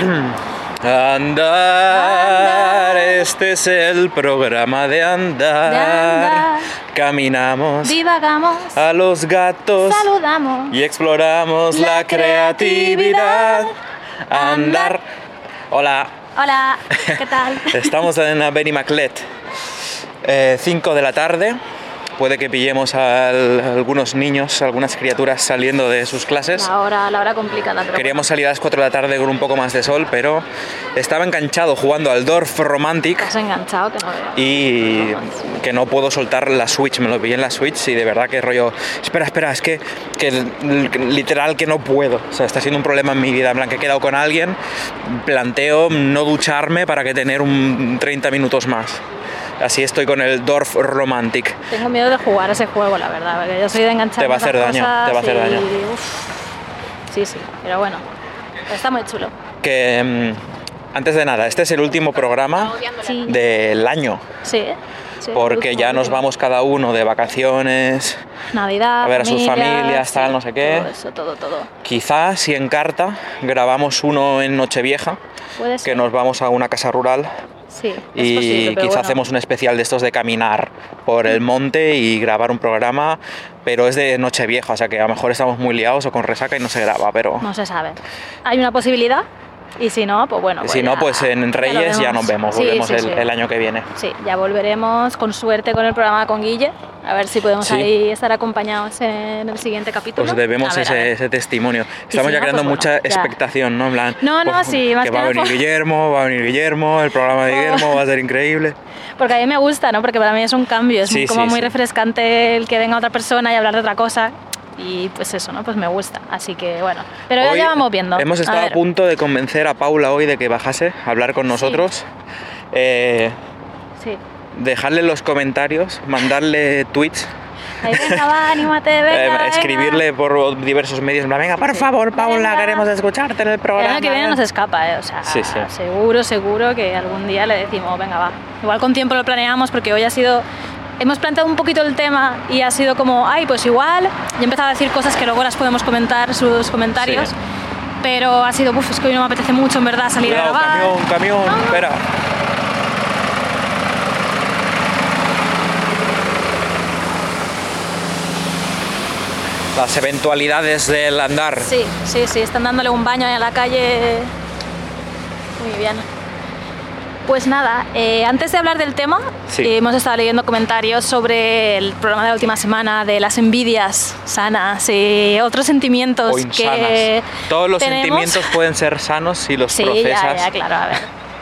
Andar, este es el programa de andar. De andar. Caminamos Divagamos, a los gatos saludamos. y exploramos la, La creatividad. Andar. Hola, Hola, ¿qué tal? estamos en la Benny Maclet. 5 de la tarde. Puede que pillemos a al- algunos niños, algunas criaturas saliendo de sus clases. La hora, la hora complicada, pero Queríamos salir a las 4 de la tarde con un poco más de sol, pero estaba enganchado jugando al Dorf Romantic has enganchado que no veo. y que no puedo soltar la Switch, me lo pillé en la Switch y de verdad que rollo, espera, espera, es que, que literal que no puedo, o sea, está siendo un problema en mi vida, en plan que he quedado con alguien, planteo no ducharme para que tener un 30 minutos más. Así estoy con el Dorf Romantic. Tengo miedo de jugar a ese juego, la verdad, porque yo soy de enganchar Te va a hacer daño, te va a hacer daño. Sí, sí, pero bueno, está muy chulo. Que mm, antes de nada, este es el último programa Sí, del año. sí. sí, porque ya nos vamos cada uno de vacaciones, Navidad, a ver a sus familia, familias, tal, no sé qué. Todo eso, todo, todo. quizá si en carta grabamos uno en Nochevieja, Puede que nos vamos a una casa rural Sí, es y posible, quizá bueno. hacemos un especial de estos de caminar por el monte y grabar un programa, pero es de Nochevieja, o sea que a lo mejor estamos muy liados o con resaca y no se graba, pero No se sabe. Hay una posibilidad y si no, pues bueno. si pues no, ya- pues en ya Reyes ya nos vemos, Sí, volvemos sí, el, sí. el año que viene. Sí, ya volveremos con suerte con el programa con Guille. A ver si podemos Sí. ahí estar acompañados en el siguiente capítulo. Pues debemos ver, ese, ese testimonio. Estamos si ya no, creando pues bueno, mucha ya. expectación, ¿no? En plan, No, no, pues, sí, más que que va a venir Guillermo, va a venir Guillermo, el programa de. Guillermo va a ser increíble. Porque a mí me gusta, ¿no? Porque para mí es un cambio, es Sí, como sí, muy sí. refrescante el que venga otra persona y hablar de otra cosa. Y pues eso, ¿no? Pues me gusta. Así que bueno. Pero ya, Hoy ya vamos viendo. Hemos estado a, punto de convencer a Paula hoy de que bajase a hablar con nosotros. Eh, Sí. dejarle los comentarios, mandarle tweets, Ahí, venga, va, anímate, eh, venga, venga. escribirle por diversos medios. Venga, por favor, Paula, queremos escucharte en el El programa. año que viene nos escapa, ¿eh? O sea, sí. seguro, seguro que algún día le decimos, venga, va. Igual con tiempo lo planeamos porque hoy ha sido... Hemos planteado un poquito el tema y ha sido como, ay, pues igual. Yo he empezado a decir cosas que luego las podemos comentar, sus comentarios. Sí. Pero ha sido, uff, es que hoy no me apetece mucho en verdad salir Cuidado, a grabar. camión, camión, no. espera. Las eventualidades del andar. Sí, sí, sí, están dándole un baño ahí a la calle. Muy bien. Pues nada, eh, antes de hablar del tema, Sí. eh, hemos estado leyendo comentarios sobre el programa de la última semana de las envidias sanas y otros sentimientos o que. Todos los tenemos. sentimientos pueden ser sanos si los Sí, procesas. ya, ya, claro, a ver.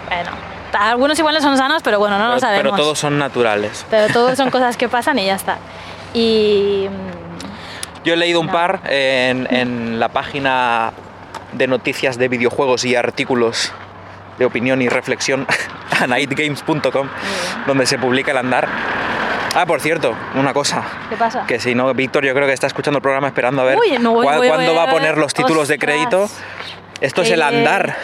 Bueno, algunos iguales son sanos, pero bueno, no pero, lo sabemos. pero todos son naturales. Pero todos son cosas que pasan y ya está. Y mm, Yo he leído un No. par en, en la página de noticias de videojuegos y artículos de opinión y reflexión, anightgames.com, donde se publica el andar. Ah, por cierto, una cosa. ¿qué pasa? Que si no, Víctor yo creo que está escuchando el programa esperando a ver Uy, no, voy, cuá- voy, cuándo voy, va a poner los títulos de crédito. Esto es el Eh, andar,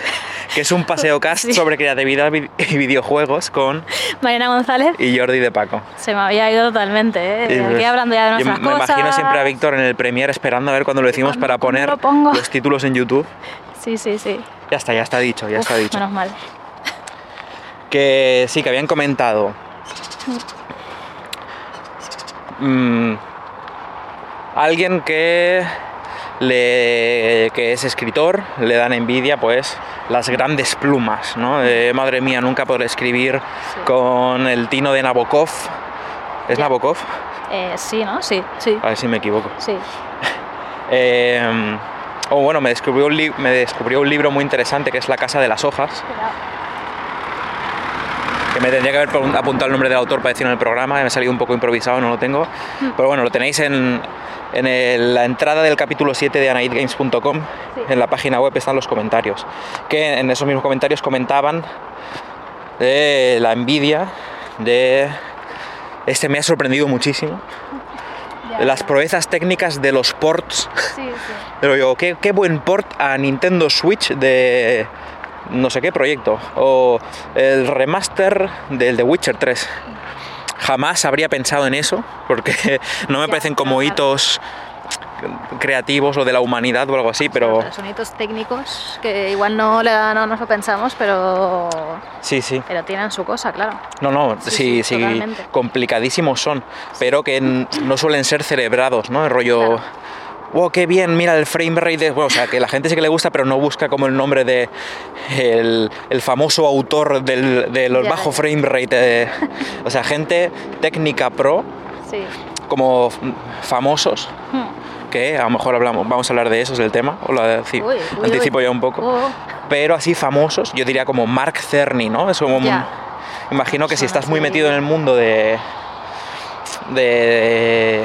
que es un paseo cast Sí. sobre creatividad vi- y videojuegos con Mariana González y Jordi de Paco. se me había ido totalmente, ¿eh? Aquí pues, hablando ya de yo me cosas. imagino siempre a Víctor en el Premiere esperando a ver cuando lo decimos ¿Cuándo- para poner lo los títulos en YouTube. Sí, sí, sí. Ya está, ya está dicho, ya Uf, está dicho. Menos mal. Que sí, que habían comentado. Mm, alguien que le que es escritor le dan envidia pues las grandes plumas no De, madre mía nunca podré escribir Sí. con el tino de Nabokov es. Nabokov Eh, sí, ¿no? Sí, sí. a ver si me equivoco Sí. Eh, o bueno me descubrió un li- me descubrió un libro muy interesante que es La casa de las hojas que me tendría que haber apuntado el nombre del autor para decirlo en el programa, me ha salido un poco improvisado, no lo tengo. Pero bueno, lo tenéis en, en el- la entrada del capítulo 7 de anaidgames.com, Sí. en la página web están los comentarios, que en esos mismos comentarios comentaban de la envidia, de... Este me ha sorprendido muchísimo. Las proezas técnicas de los ports Sí, sí. pero yo, qué, qué buen port a Nintendo Switch de no sé qué proyecto. O el remaster del The Witcher 3. Jamás habría pensado en eso, porque no me parecen como hitos creativos o de la humanidad o algo así, pero Claro, son hitos técnicos que igual no, le- no nos lo pensamos, pero, sí, sí. pero tienen su cosa, claro. No, no, Sí, sí, sí, complicadísimos son, pero que no suelen ser celebrados, ¿no? El rollo, Claro. wow, qué bien, mira el frame rate, de-". bueno, o sea, que la gente sí que le gusta, pero no busca como el nombre de el, el famoso autor del, de los bajo frame rate, eh, o sea, gente técnica pro, Sí. como famosos, Hmm. Que a lo mejor hablamos, vamos a hablar de eso, es el tema, o lo de- Uy, uy, anticipo uy. ya un poco Oh, pero así famosos, yo diría como Mark Cerny, ¿no? Es como un- imagino que si Son estás muy metido en el mundo de de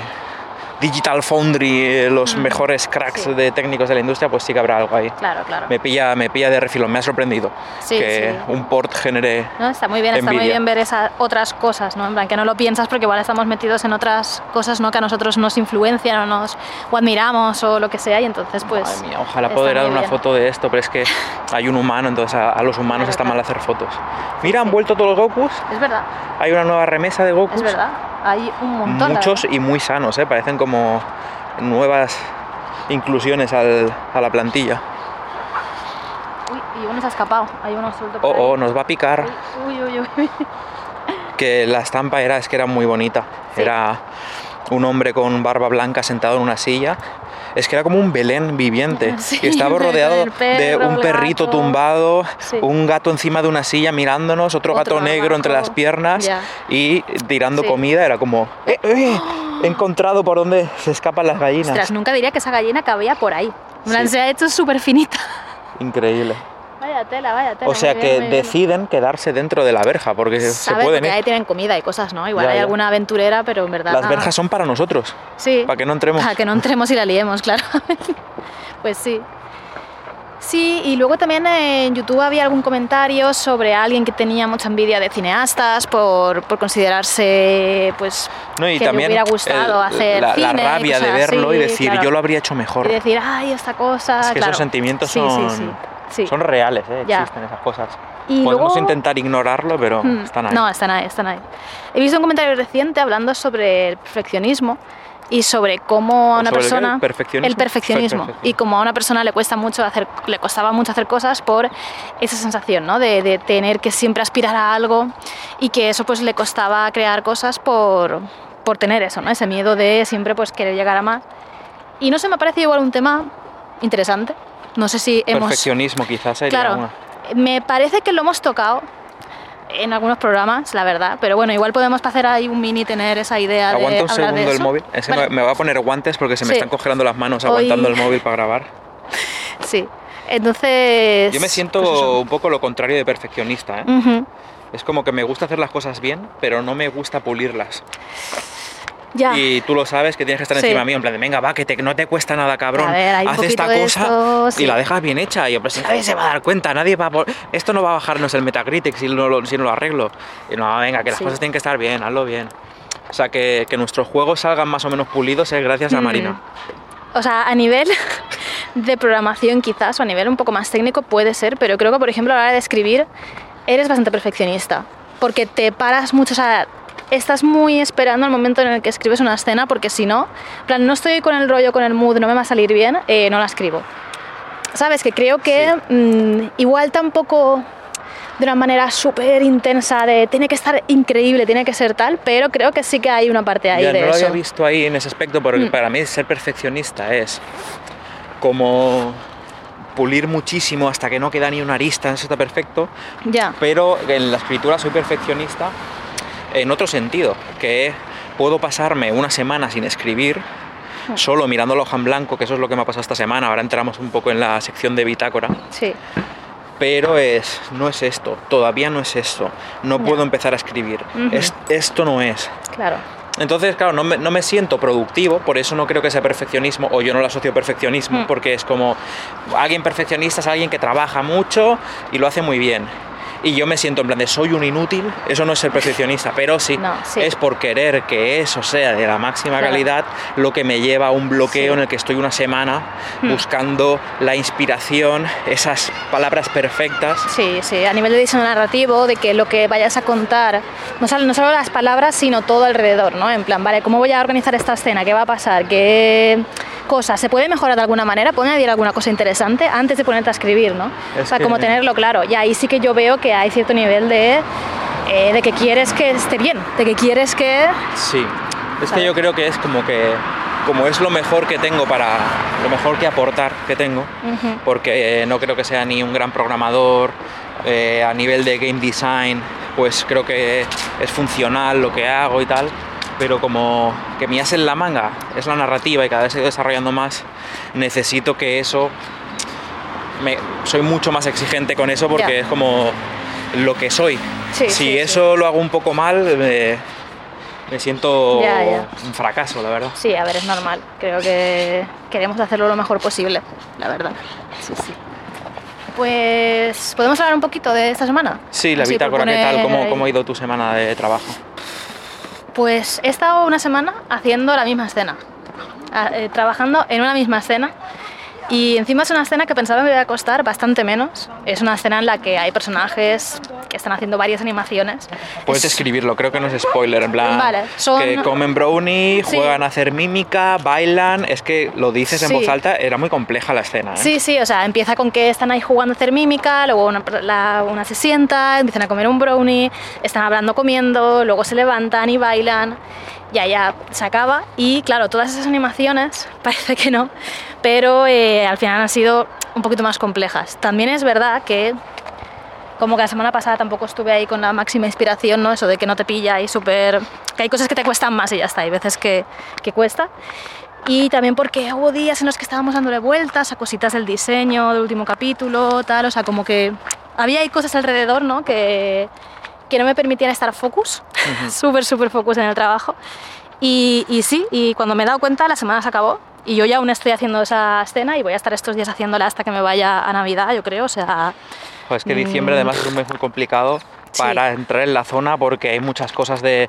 Digital Foundry, eh, los Mm, mejores cracks sí. de técnicos de la industria, pues sí que habrá algo ahí. claro, claro. Me pilla, me pilla de refilón, me ha sorprendido Sí, que sí. un port genere No, está muy bien, está muy envidia. bien ver esas otras cosas, ¿no? En plan, que no lo piensas porque igual estamos metidos en otras cosas, ¿no? Que a nosotros nos influencian o nos o admiramos o lo que sea y entonces pues... Madre mía, ojalá poder dar una bien. foto de esto, pero es que hay un humano, entonces a, a los humanos Claro, está claro. mal hacer fotos. Mira, han vuelto todos los Gokus, Es verdad, hay una nueva remesa de Gokus. es verdad. Hay un montón. muchos y muy sanos, ¿eh? parecen como nuevas inclusiones al- a la plantilla. Uy, y uno se ha escapado, hay uno suelto Oh, por ahí. oh, nos va a picar. Uy, uy, uy, uy. Que la estampa era, es que era muy bonita. Sí. Era un hombre con barba blanca sentado en una silla. Es que era como un Belén viviente. Sí, y estaba rodeado perro, de un perrito gato. tumbado, Sí. un gato encima de una silla mirándonos, otro, Otro gato negro entre las piernas y tirando comida. Era como, "Eh, eh, he encontrado por dónde se escapan las gallinas. Ostras, nunca diría que esa gallina cabía por ahí. Sí. se ha hecho súper finita. Increíble. Vaya tela, vaya tela. O sea que deciden quedarse dentro de la verja porque se pueden porque ir. ahí tienen comida y cosas, ¿no? Igual Ya, hay ya. alguna aventurera, pero en verdad... Las verjas son para nosotros, Sí. para que no entremos. Para que no entremos y la liemos, claro. pues sí. Sí, y luego también en YouTube había algún comentario sobre alguien que tenía mucha envidia de cineastas por, por considerarse, pues, No, y que también le hubiera gustado el- hacer la, la cine y rabia de verlo y así, decir claro. yo lo habría hecho mejor. y decir, ay, esta cosa. es que claro. esos sentimientos son, sí, sí, sí. son reales, ¿eh? Existen esas cosas. Y Podemos luego- intentar ignorarlo, pero Mm, están ahí. No, están ahí, están ahí. He visto un comentario reciente hablando sobre el perfeccionismo y sobre cómo a ¿O una sobre persona ¿El perfeccionismo? el perfeccionismo Perfeccionismo. y como a una persona le cuesta mucho hacer le costaba mucho hacer cosas por esa sensación ¿no? de, de tener que siempre aspirar a algo y que eso pues le costaba crear cosas por, por tener eso no ese miedo de siempre pues querer llegar a más y no sé me parece igual un tema interesante no sé si hemos Perfeccionismo quizás sería Claro, una. me parece que lo hemos tocado en algunos programas, la verdad, pero bueno, igual podemos hacer ahí un mini tener esa idea Aguanta de un hablar de segundo el eso. móvil. Es que Vale, me, va a poner guantes porque se me Sí. están congelando las manos Hoy- aguantando el móvil para grabar. Sí, entonces... Yo me siento pues eso. un poco lo contrario de perfeccionista. ¿eh? Ujú, Es como que me gusta hacer las cosas bien, pero no me gusta pulirlas. Ya, Y tú lo sabes que tienes que estar Sí. encima mío, en plan de, venga, va, que te- no te cuesta nada, cabrón. Ver, Haz esta cosa esto, sí. y la dejas bien hecha. Y yo, pero si nadie se va a dar cuenta, nadie va a... por- Esto no va a bajarnos el Metacritic si no lo, si no lo arreglo. Y no, venga, que las Sí. cosas tienen que estar bien, hazlo bien. O sea, que, que nuestros juegos salgan más o menos pulidos es gracias a Mm. Marina. o sea, a nivel de programación quizás, o a nivel un poco más técnico puede ser, pero creo que, por ejemplo, a la hora de escribir, eres bastante perfeccionista, porque te paras mucho, o sea, estás muy esperando el momento en el que escribes una escena, porque si no, plan, no estoy con el rollo, con el mood, no me va a salir bien, eh, no la escribo. ¿Sabes? Que creo que mm, igual tampoco de una manera súper intensa de tiene que estar increíble, tiene que ser tal, pero creo que sí que hay una parte ahí Ya, de no lo había visto ahí en ese aspecto, porque Mm. para mí ser perfeccionista es como pulir muchísimo hasta que no queda ni una arista, eso está perfecto, Ya. pero en la escritura soy perfeccionista en otro sentido, que puedo pasarme una semana sin escribir, solo mirando la hoja en blanco, que eso es lo que me ha pasado esta semana, ahora entramos un poco en la sección de bitácora, Sí. pero es, no es esto, todavía no es esto, no puedo empezar a escribir. Es- esto no es. Claro. Entonces, claro, no me, no me siento productivo, por eso no creo que sea perfeccionismo, o yo no lo asocio a perfeccionismo, Mm. porque es como alguien perfeccionista es alguien que trabaja mucho y lo hace muy bien. Y yo me siento en plan de soy un inútil, eso no es ser perfeccionista, pero sí, No, sí. es por querer que eso sea de la máxima Claro. calidad lo que me lleva a un bloqueo Sí. en el que estoy una semana Mm. buscando la inspiración, esas palabras perfectas. Sí, sí, a nivel de diseño narrativo, de que lo que vayas a contar, no solo, no solo las palabras, sino todo alrededor, ¿no? En plan, vale, ¿cómo voy a organizar esta escena? ¿Qué va a pasar? ¿Qué cosas? ¿Se puede mejorar de alguna manera? ¿Puedo añadir alguna cosa interesante antes de ponerte a escribir, ¿no? Es o sea, que- como tenerlo claro. Y ahí sí que yo veo que hay cierto nivel de, eh, de que quieres que esté bien, de que quieres que... Sí, es que yo creo que es como que como es lo mejor que tengo para lo mejor que aportar que tengo, porque eh, no creo que sea ni un gran programador eh, a nivel de game design, pues creo que es funcional lo que hago y tal, pero como que mi as en la manga es la narrativa y cada vez estoy desarrollando más, necesito que eso me, soy mucho más exigente con eso porque es como lo que soy. Sí, si sí, sí. eso lo hago un poco mal, me, me siento Ya, ya. un fracaso, la verdad. Sí, a ver, es normal. Creo que queremos hacerlo lo mejor posible, la verdad. Sí, sí. Pues, ¿podemos hablar un poquito de esta semana? Sí, la Así bitácora, ¿qué tal? ¿Cómo. ¿Cómo ha ido tu semana de trabajo? Pues he estado una semana haciendo la misma escena, a- eh, trabajando en una misma escena. Y encima es una escena que pensaba me iba a costar bastante menos. Es una escena en la que hay personajes que están haciendo varias animaciones. Puedes Es- describirlo, creo que no es spoiler, en plan Vale, son- que comen brownie, Sí. juegan a hacer mímica, bailan, es que lo dices en voz alta, era muy compleja la escena. ¿eh? Sí, sí, o sea, empieza con que están ahí jugando a hacer mímica, luego una, la- una se sienta, empiezan a comer un brownie, están hablando, comiendo, luego se levantan y bailan, ya, ya se acaba. Y claro, todas esas animaciones, parece que no, pero eh, al final han sido un poquito más complejas. También es verdad que, como que la semana pasada tampoco estuve ahí con la máxima inspiración, ¿no? Eso de que no te pilla y súper... que hay cosas que te cuestan más y ya está, hay veces que, que cuesta. Y también porque hubo días en los que estábamos dándole vueltas a cositas del diseño, del último capítulo, tal, o sea, como que había ahí cosas alrededor, ¿no? Que, que no me permitían estar focus, súper, súper focus en el trabajo. Y, y sí, y cuando me he dado cuenta, la semana se acabó y yo ya aún estoy haciendo esa escena y voy a estar estos días haciéndola hasta que me vaya a Navidad, yo creo, o sea... Joder, es que diciembre además es un mes muy complicado Mm. Sí. para entrar en la zona porque hay muchas cosas de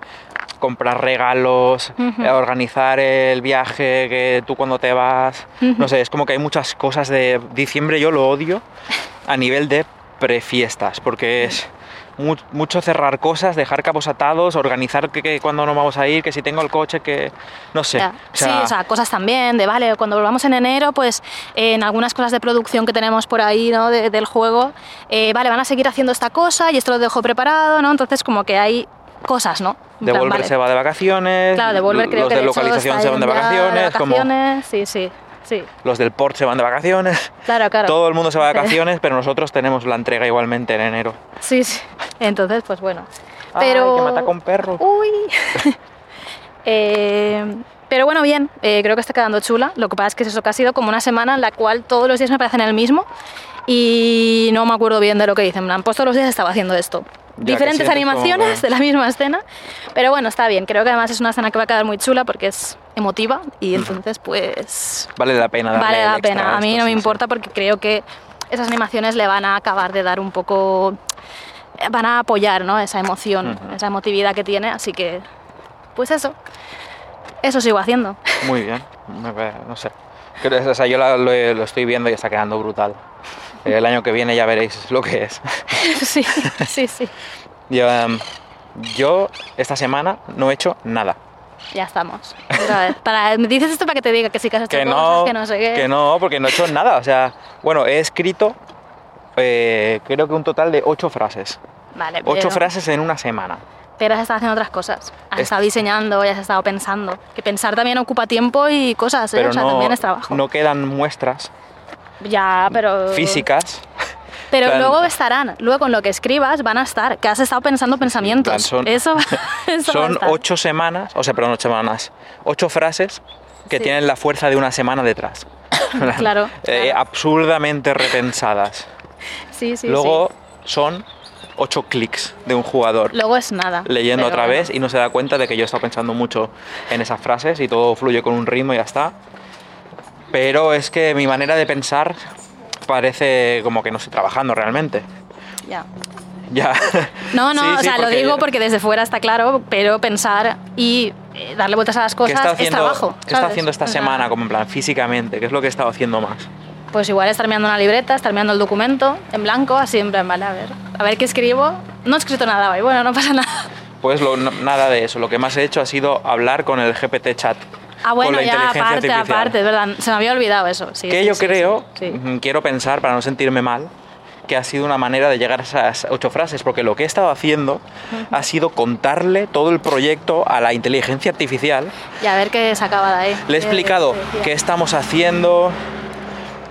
comprar regalos, Ujú. eh, organizar el viaje, que tú cuando te vas, Ujú. no sé, es como que hay muchas cosas de diciembre, yo lo odio a nivel de prefiestas, porque es mucho cerrar cosas, dejar cabos atados, organizar que, que cuando no vamos a ir, que si tengo el coche, que no sé. O sea, sí, o sea, cosas también, de vale, cuando volvamos en enero, pues eh, en algunas cosas de producción que tenemos por ahí, ¿no? de- del juego, eh, vale, van a seguir haciendo esta cosa y esto lo dejo preparado, ¿no? Entonces como que hay cosas, ¿no? Devolver vale. se va de vacaciones, Claro, Devolver creo los que de de localización se van de vacaciones, como vacaciones, Sí, sí, sí. los del port se van de vacaciones. Claro, claro. Todo el mundo se va de vacaciones, pero nosotros tenemos la entrega igualmente en enero. Sí, sí. Entonces, pues bueno. Ay, Pero... que mata con perro. Uy. Eh, pero bueno, bien, eh, creo que está quedando chula. Lo que pasa es que es eso, que ha sido como una semana en la cual todos los días me parecen el mismo y no me acuerdo bien de lo que dicen. En plan, Pues todos los días estaba haciendo esto. Ya, Diferentes como animaciones de la misma escena, pero bueno, está bien. Creo que además es una escena que va a quedar muy chula porque es emotiva y entonces pues Vale la pena vale la extra pena. A mí esto, no me sí, sí. importa porque creo que esas animaciones le van a acabar de dar un poco, van a apoyar ¿no? esa emoción, esa emotividad que tiene, así que pues eso, eso sigo haciendo. Muy bien, no sé. Creo- O sea, yo la- lo, lo estoy viendo y está quedando brutal. El año que viene ya veréis lo que es. sí, sí, sí, Yo, em, yo esta semana no he hecho nada. Ya estamos. Otra vez. Para, me dices esto para que te diga que sí que has hecho Que cosas, no, que no sé qué. que no, porque no he hecho nada. O sea, bueno, he escrito eh, creo que un total de ocho frases. Vale, Ocho pero- frases en una semana. Pero has estado haciendo otras cosas. Has Es- estado diseñando y has estado pensando. Que pensar también ocupa tiempo y cosas, ¿eh? Pero o sea, no, también es trabajo. no quedan muestras Ya, pero... físicas. Pero plan- luego estarán, luego con lo que escribas van a estar, que has estado pensando pensamientos. plan, son- eso, Son ocho semanas, o sea, perdón, ocho semanas. Ocho frases que Sí. tienen la fuerza de una semana detrás. Claro, Eh, claro. absurdamente repensadas. Sí, sí, Luego son ocho clics de un jugador. Luego es nada. leyendo otra bueno. vez y no se da cuenta de que yo he estado pensando mucho en esas frases y todo fluye con un ritmo y ya está. Pero es que mi manera de pensar parece como que no estoy trabajando realmente. Ya. Ya. No, no, Sí, o sí, sea, lo digo porque desde fuera está claro, pero pensar y eh, darle vueltas a las ¿Qué cosas está es haciendo, trabajo. ¿qué está haciendo esta O sea, semana, como en plan físicamente? ¿Qué es lo que he estado haciendo más? Pues igual estar mirando una libreta, estar mirando el documento en blanco, así en plan, vale, a ver, a ver qué escribo. No he escrito nada hoy, bueno, no pasa nada. Pues lo- no- nada de eso. Lo que más he hecho ha sido hablar con el GPT chat. Ah, con bueno, la ya inteligencia aparte, artificial. aparte, es verdad, se me había olvidado eso. Sí, que sí, yo sí, creo, mm, quiero pensar para no sentirme mal, que ha sido una manera de llegar a esas ocho frases, porque lo que he estado haciendo ha sido contarle todo el proyecto a la inteligencia artificial. Y a ver qué se acaba de ahí. Le he explicado qué estamos haciendo,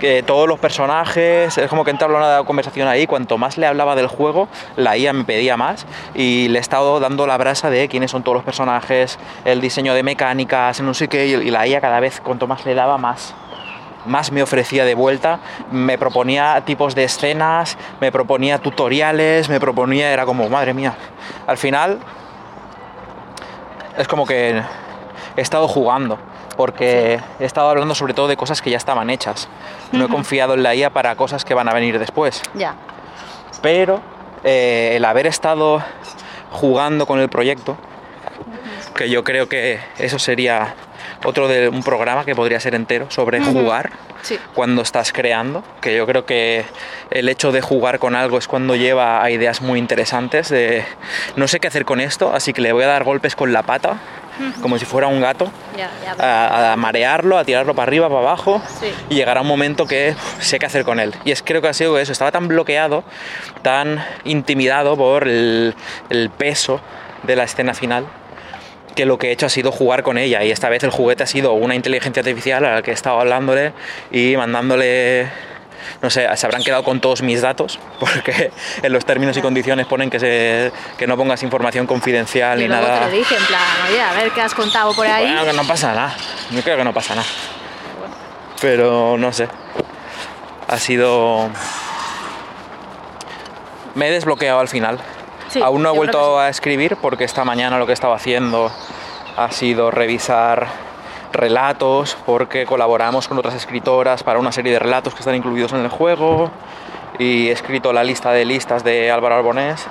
que todos los personajes, es como que entabla una conversación ahí, cuanto más le hablaba del juego, la IA me pedía más y le he estado dando la brasa de quiénes son todos los personajes, el diseño de mecánicas, no sé qué, y la IA cada vez cuanto más le daba más más me ofrecía de vuelta, me proponía tipos de escenas, me proponía tutoriales, me proponía, era como, madre mía, al final es como que he estado jugando, porque he estado hablando sobre todo de cosas que ya estaban hechas. No he confiado en la IA para cosas que van a venir después. Ya. Pero eh, el haber estado jugando con el proyecto, que yo creo que eso sería otro de un programa que podría ser entero sobre jugar Sí. cuando estás creando, que yo creo que el hecho de jugar con algo es cuando lleva a ideas muy interesantes de no sé qué hacer con esto, así que le voy a dar golpes con la pata, como si fuera un gato, a, a marearlo, a tirarlo para arriba, para abajo, Sí. y llegará un momento que sé qué hacer con él. Y es creo que ha sido eso, estaba tan bloqueado, tan intimidado por el, el peso de la escena final, que lo que he hecho ha sido jugar con ella. Y esta vez el juguete ha sido una inteligencia artificial a la que he estado hablándole y mandándole... No sé, se habrán quedado con todos mis datos, porque en los términos y condiciones ponen que, se, que no pongas información confidencial Y ni luego nada. te lo dije, en plan, oye, a ver qué has contado por ahí. Bueno, que no pasa nada. Yo creo que no pasa nada. Pero no sé. Ha sido. Me he desbloqueado al final. Sí, Aún no he vuelto a escribir porque esta mañana lo que he estado haciendo ha sido revisar relatos porque colaboramos con otras escritoras para una serie de relatos que están incluidos en el juego y he escrito la lista de listas de Álvaro Arbonés.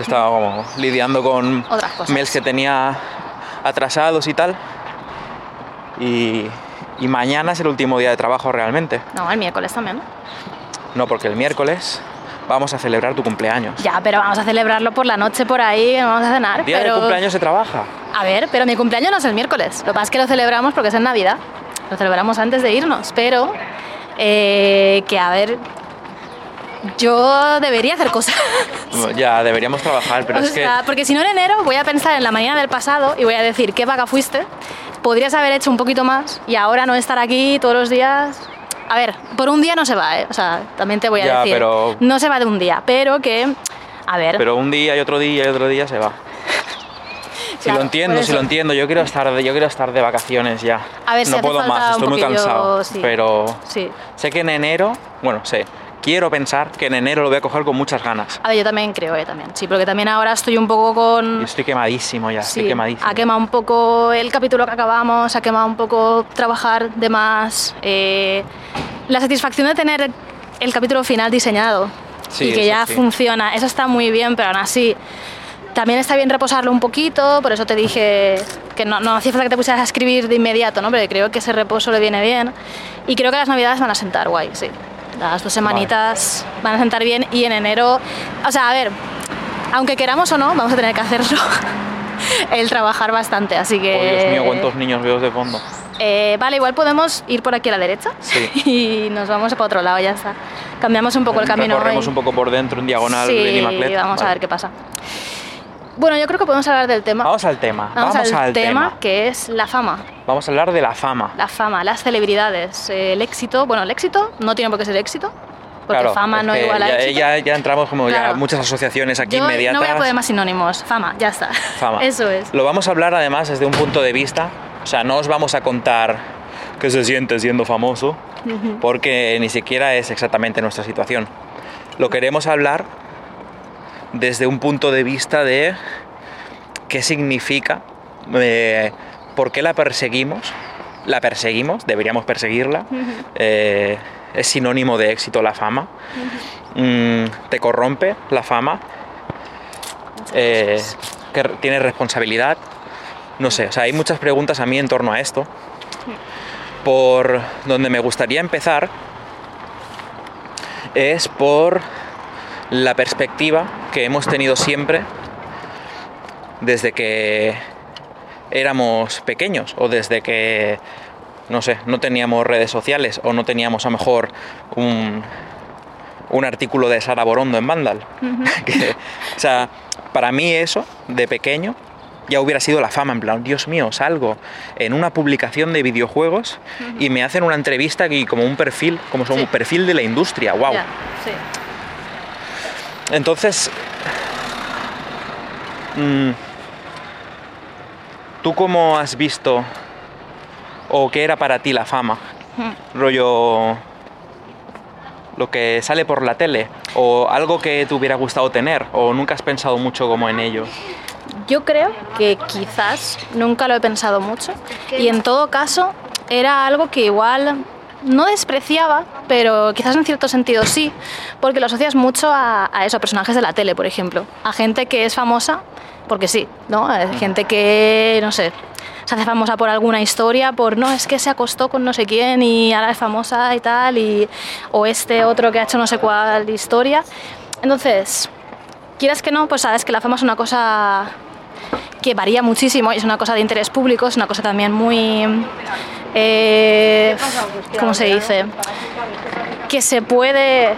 Estaba como lidiando con mails que tenía atrasados y tal. Y, y mañana es el último día de trabajo realmente. No, el miércoles también. No, porque el miércoles vamos a celebrar tu cumpleaños. Ya, pero vamos a celebrarlo por la noche por ahí, vamos a cenar. Día pero... de cumpleaños se trabaja. A ver, pero mi cumpleaños no es el miércoles. Lo que pasa es que lo celebramos porque es en Navidad. Lo celebramos antes de irnos, pero eh, que a ver, yo debería hacer cosas. Ya, deberíamos trabajar, pero O es que... sea, porque si no en enero voy a pensar en la mañana del pasado y voy a decir qué vaca fuiste. Podrías haber hecho un poquito más y ahora no estar aquí todos los días. A ver, por un día no se va, ¿eh? O sea, también te voy a Ya, decir. pero- No se va de un día, pero que. A ver. Pero un día y otro día y otro día se va. Si Claro, lo entiendo, si lo entiendo, yo quiero estar de, yo quiero estar de vacaciones ya. A ver no puedo más, estoy muy cansado. sí. Pero Sí. sé que en enero, bueno, sé, quiero pensar que en enero lo voy a coger con muchas ganas. A ver, yo también creo, eh, también. Sí, porque también ahora estoy un poco con. Y estoy quemadísimo ya, estoy Sí, quemadísimo. ha quemado un poco el capítulo que acabamos, ha quemado un poco trabajar de más. eh, la satisfacción de tener el capítulo final diseñado Sí, y que ya sí. funciona, eso está muy bien, pero aún así también está bien reposarlo un poquito, por eso te dije que no, no hacía falta que te pusieras a escribir de inmediato, ¿no? Pero creo que ese reposo le viene bien y creo que las navidades van a sentar guay, sí. Las dos semanitas van a sentar bien y en enero, o sea, a ver, aunque queramos o no, vamos a tener que hacerlo. el trabajar bastante, así que... Oh, Dios mío, cuántos niños veo de fondo. Eh, vale, igual podemos ir por aquí a la derecha Sí. y nos vamos para otro lado, ya está. Cambiamos un poco el camino. Recorremos hoy. un poco por dentro, en diagonal, Sí, vamos a ver qué pasa. Bueno, yo creo que podemos hablar del tema. Vamos al tema. Vamos Vamos, al, al tema, que es la fama. Vamos a hablar de la fama. La fama, las celebridades, el éxito. Bueno, el éxito no tiene por qué ser éxito, porque Claro, fama es no que igual a ya, éxito. ya, ya entramos como ya Claro. muchas asociaciones aquí yo inmediatas. no voy a poner más sinónimos. Fama, ya está. Fama. Eso es. Lo vamos a hablar además desde un punto de vista, o sea, no os vamos a contar qué se siente siendo famoso, porque ni siquiera es exactamente nuestra situación. lo queremos hablar desde un punto de vista de qué significa, eh, por qué la perseguimos, la perseguimos, deberíamos perseguirla, eh, es sinónimo de éxito la fama, Mm, te corrompe la fama, eh, que tienes responsabilidad, no sé, o sea, hay muchas preguntas a mí en torno a esto, por donde me gustaría empezar es por la perspectiva que hemos tenido siempre desde que éramos pequeños o desde que, no sé, no teníamos redes sociales o no teníamos a lo mejor un, un artículo de Sara Borondo en Vandal. Que, o sea, para mí eso, de pequeño, ya hubiera sido la fama, en plan, Dios mío, salgo en una publicación de videojuegos y me hacen una entrevista y como un perfil, como son Sí. un perfil de la industria, wow. Sí. Entonces, mm, ¿tú cómo has visto o qué era para ti la fama? Rollo lo que sale por la tele o algo que te hubiera gustado tener o nunca has pensado mucho como en ello. Yo creo que quizás nunca lo he pensado mucho y en todo caso era algo que igual no despreciaba, pero quizás en cierto sentido sí, porque lo asocias mucho a, a eso, a personajes de la tele, por ejemplo, a gente que es famosa, porque sí, ¿no? A gente que, no sé, se hace famosa por alguna historia, por no, es que se acostó con no sé quién y ahora es famosa y tal, y, o este otro que ha hecho no sé cuál historia. Entonces, quieras que no, pues sabes que la fama es una cosa que varía muchísimo y es una cosa de interés público, es una cosa también muy... eh, ¿Cómo se dice? Que se puede...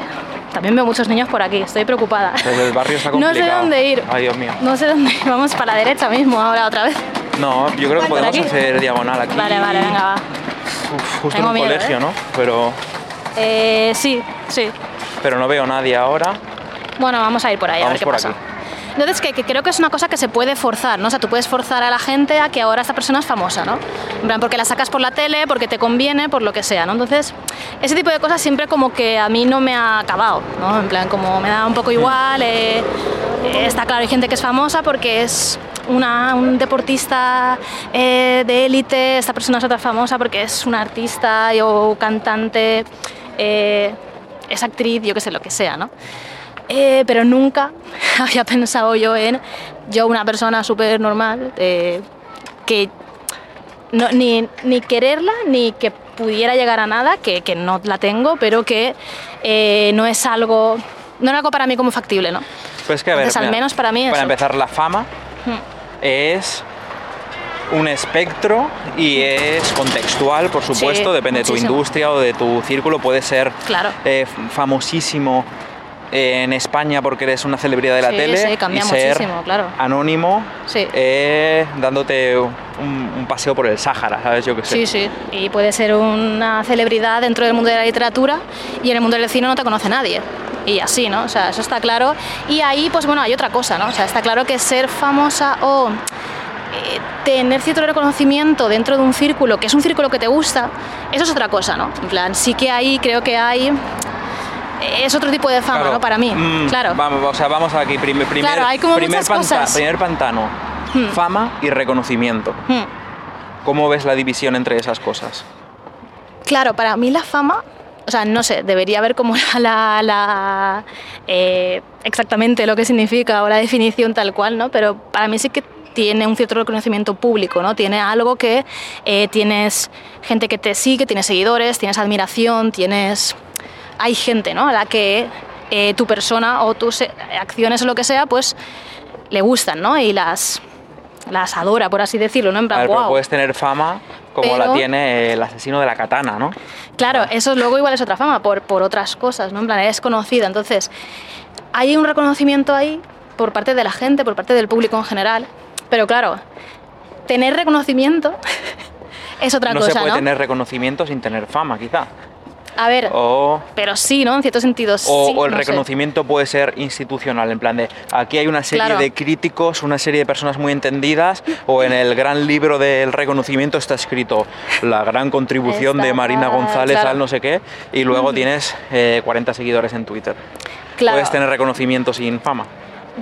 También veo muchos niños por aquí, estoy preocupada. Desde el barrio está No complicado. sé dónde ir. Ay, Dios mío. No sé dónde ir, vamos para la derecha mismo ahora otra vez. No, yo creo que ¿Por podemos aquí? hacer diagonal aquí. Vale, vale, venga, va. Uf, justo Tengo en un miedo, colegio, ¿eh? ¿no? Pero, Eh, sí, sí. pero no veo nadie ahora. Bueno, vamos a ir por ahí a ver qué por pasa. aquí. Entonces, que, que creo que es una cosa que se puede forzar, ¿no? O sea, tú puedes forzar a la gente a que ahora esta persona es famosa, ¿no? Porque la sacas por la tele, porque te conviene, por lo que sea, ¿no? Entonces, ese tipo de cosas siempre como que a mí no me ha acabado, ¿no? En plan, como me da un poco igual, eh, eh, está claro, hay gente que es famosa porque es una, un deportista eh, de élite, esta persona es otra famosa porque es una artista o cantante, eh, es actriz, yo qué sé, lo que sea, ¿no? Eh, pero nunca había pensado yo en yo, una persona súper normal, eh, que no, ni, ni quererla, ni que pudiera llegar a nada, que, que no la tengo, pero que eh, no es algo, no era algo para mí como factible, ¿no? Pues que a ver, Entonces, al mira, menos para mí Para eso. empezar, la fama es un espectro y es contextual, por supuesto, Sí, depende de tu industria o de tu círculo. Puedes ser Claro. eh, famosísimo en España porque eres una celebridad de la Sí, tele sí, cambia y ser muchísimo, claro. anónimo Sí. eh, dándote un, un paseo por el Sáhara, ¿sabes? Yo qué sé. Sí, sí. Y puede ser una celebridad dentro del mundo de la literatura y en el mundo del cine no te conoce nadie. Y así, ¿no? O sea, eso está claro. Y ahí, pues bueno, hay otra cosa, ¿no? O sea, está claro que ser famosa o eh, tener cierto reconocimiento dentro de un círculo, que es un círculo que te gusta, eso es otra cosa, ¿no? En plan, sí que ahí creo que hay... Es otro tipo de fama, Claro. ¿no? Para mí, Mm, claro. Vamos, o sea, vamos aquí. Primer, primer, Claro, hay como primer, cosas. primer pantano. Hmm. Fama y reconocimiento. Hmm. ¿Cómo ves la división entre esas cosas? Claro, para mí la fama, o sea, no sé, debería ver como la, la, eh, exactamente lo que significa o la definición tal cual, ¿no? Pero para mí sí que tiene un cierto reconocimiento público, ¿no? Tiene algo que eh, tienes gente que te sigue, tienes seguidores, tienes admiración, tienes... Hay gente, ¿no? A la que eh, tu persona o tus eh, acciones o lo que sea, pues le gustan, ¿no? Y las, las adora, por así decirlo, ¿no? En A ver, puedes tener fama como la tiene el asesino de la katana, ¿no? Claro, eso luego igual es otra fama, por, por otras cosas, ¿no? En plan, es conocida. Entonces, hay un reconocimiento ahí por parte de la gente, por parte del público en general. Pero claro, tener reconocimiento es otra no cosa, se puede ¿no? tener reconocimiento sin tener fama, quizá. A ver, O, pero sí, ¿no? En cierto sentido, sí. o- o el no sé. reconocimiento puede ser institucional, en plan de aquí hay una serie Claro. de críticos, una serie de personas muy entendidas, o en el gran libro del reconocimiento está escrito la gran contribución de Marina González claro. al no sé qué, y luego tienes eh, 40 seguidores en Twitter. Claro. ¿Puedes tener reconocimiento sin fama?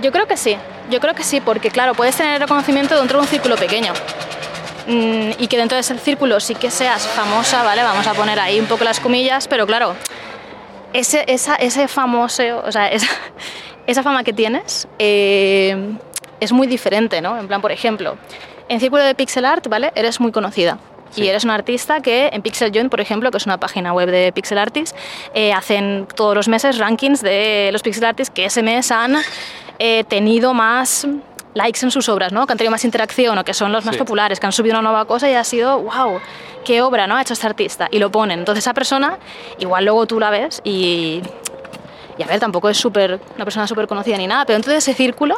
Yo creo que sí, yo creo que sí, porque claro, puedes tener reconocimiento dentro de un círculo pequeño. Mm, y que dentro de ese círculo sí que seas famosa, ¿vale? Vamos a poner ahí un poco las comillas, pero claro, ese, esa, ese famoso, o sea, esa, esa fama que tienes eh, es muy diferente, ¿no? En plan, por ejemplo, en círculo de pixel art, ¿vale? Eres muy conocida. Sí. Y eres un artista que en Pixel Joint, por ejemplo, que es una página web de pixel artists, eh, hacen todos los meses rankings de los pixel artists que ese mes han eh, tenido más likes en sus obras, ¿no? que han tenido más interacción o que son los más Sí. populares, que han subido una nueva cosa y ha sido, wow, qué obra ¿no? ha hecho este artista. Y lo ponen. Entonces esa persona, igual luego tú la ves y, y a ver, tampoco es súper una persona súper conocida ni nada, pero de ese círculo,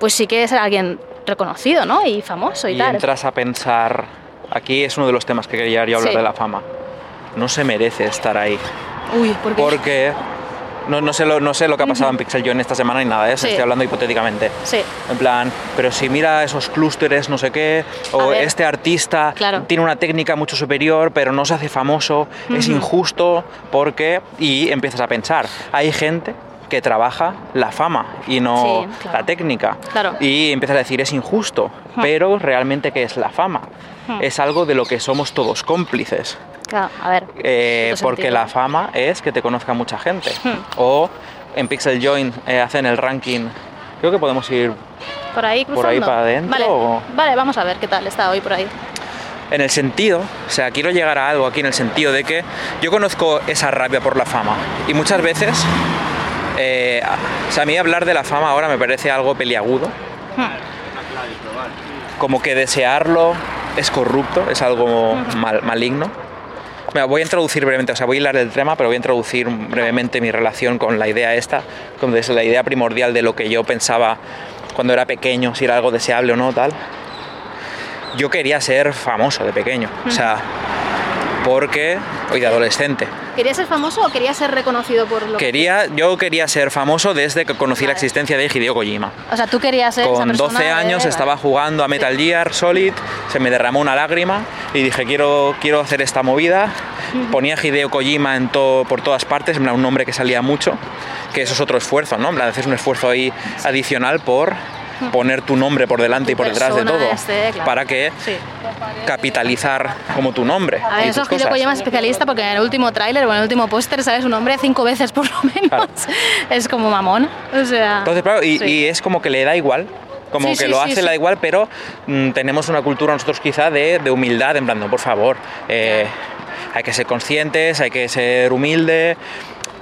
pues sí que es alguien reconocido ¿no? y famoso y, Y tal. entras a pensar, aquí es uno de los temas que quería yo hablar Sí. de la fama. No se merece estar ahí. Uy, porque... Porque no, no, sé, lo, no sé lo que ha pasado en Pixel Joint esta semana ni nada Sí. estoy hablando hipotéticamente. Sí. En plan, pero si mira esos clústeres, no sé qué, o este artista Claro. tiene una técnica mucho superior, pero no se hace famoso, es injusto, porque. Y empiezas a pensar, hay gente que trabaja la fama y no Sí, claro. la técnica. Claro. Y empiezas a decir, es injusto, Ujú. pero realmente, ¿qué es la fama? Ujú. Es algo de lo que somos todos cómplices. Claro, a ver. Eh, porque sentido. la fama es que te conozca mucha gente. Hmm. O en Pixel Joint eh, hacen el ranking. Creo que podemos ir Por ahí cruzando. por ahí para adentro, Vale, o- vale, vamos a ver qué tal está hoy por ahí. en el sentido, o sea, quiero llegar a algo aquí en el sentido de que yo conozco esa rabia por la fama y muchas veces, eh, o sea, a mí hablar de la fama ahora me parece algo peliagudo, Hmm. como que desearlo es corrupto, es algo mal- maligno. Mira, voy a introducir brevemente, o sea, voy a hilar el tema, pero voy a introducir brevemente mi relación con la idea esta, con desde la idea primordial de lo que yo pensaba cuando era pequeño, si era algo deseable o no, tal. Yo quería ser famoso de pequeño, o sea, porque, hoy de adolescente, ¿Querías ser famoso o querías ser reconocido por lo que- quería, yo quería ser famoso desde que conocí la existencia de Hideo Kojima. O sea, tú querías ser esa Con persona 12 de- años estaba jugando a Metal Gear Solid, se me derramó una lágrima y dije quiero, quiero hacer esta movida. Ponía Hideo Kojima en todo, por todas partes, un nombre que salía mucho, que eso es otro esfuerzo, ¿no? Haces un esfuerzo ahí adicional por poner tu nombre por delante y Tu por detrás de todo este, claro. para que Sí. capitalizar como tu nombre A ver, y eso es cosas. Kojima es especialista porque en el último tráiler o en el último póster sale su nombre cinco veces por lo menos. Claro. Es como mamón. O sea. Entonces, claro, y, sí. y es como que le da igual. Como Sí, que sí, lo hace, sí. le da igual, pero mm, tenemos una cultura nosotros quizá de, de humildad, en plan, no, por favor, eh, hay que ser conscientes, hay que ser humilde,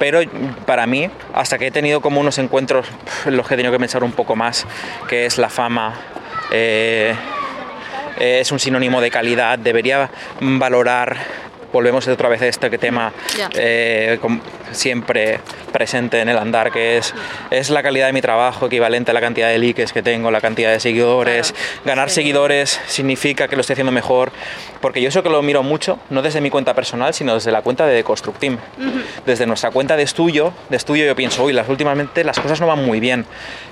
pero para mí, hasta que he tenido como unos encuentros en los que he tenido que pensar un poco más, que es la fama, eh, eh, es un sinónimo de calidad, debería valorar, volvemos otra vez a este tema eh, siempre presente en el andar, que es, es la calidad de mi trabajo equivalente a la cantidad de likes que tengo, la cantidad de seguidores. Claro. Ganar Sí. seguidores significa que lo estoy haciendo mejor, porque yo eso que lo miro mucho, no desde mi cuenta personal, sino desde la cuenta de Deconstructim. Desde nuestra cuenta de estudio, de estudio yo pienso, uy, las últimamente las cosas no van muy bien,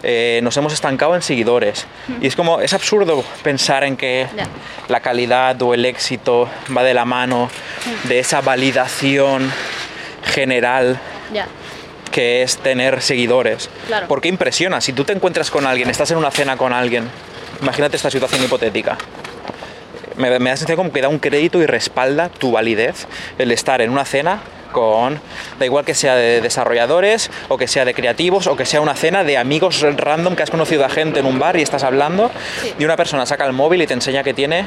Eh, nos hemos estancado en seguidores. Y es como, es absurdo pensar en que Ya. la calidad o el éxito va de la mano de esa validación general que es tener seguidores. Claro. Porque impresiona, si tú te encuentras con alguien, estás en una cena con alguien, imagínate esta situación hipotética. Me, me da la sensación como que da un crédito y respalda tu validez el estar en una cena con, da igual que sea de desarrolladores o que sea de creativos o que sea una cena de amigos random que has conocido a gente en un bar y estás hablando Sí. y una persona saca el móvil y te enseña que tiene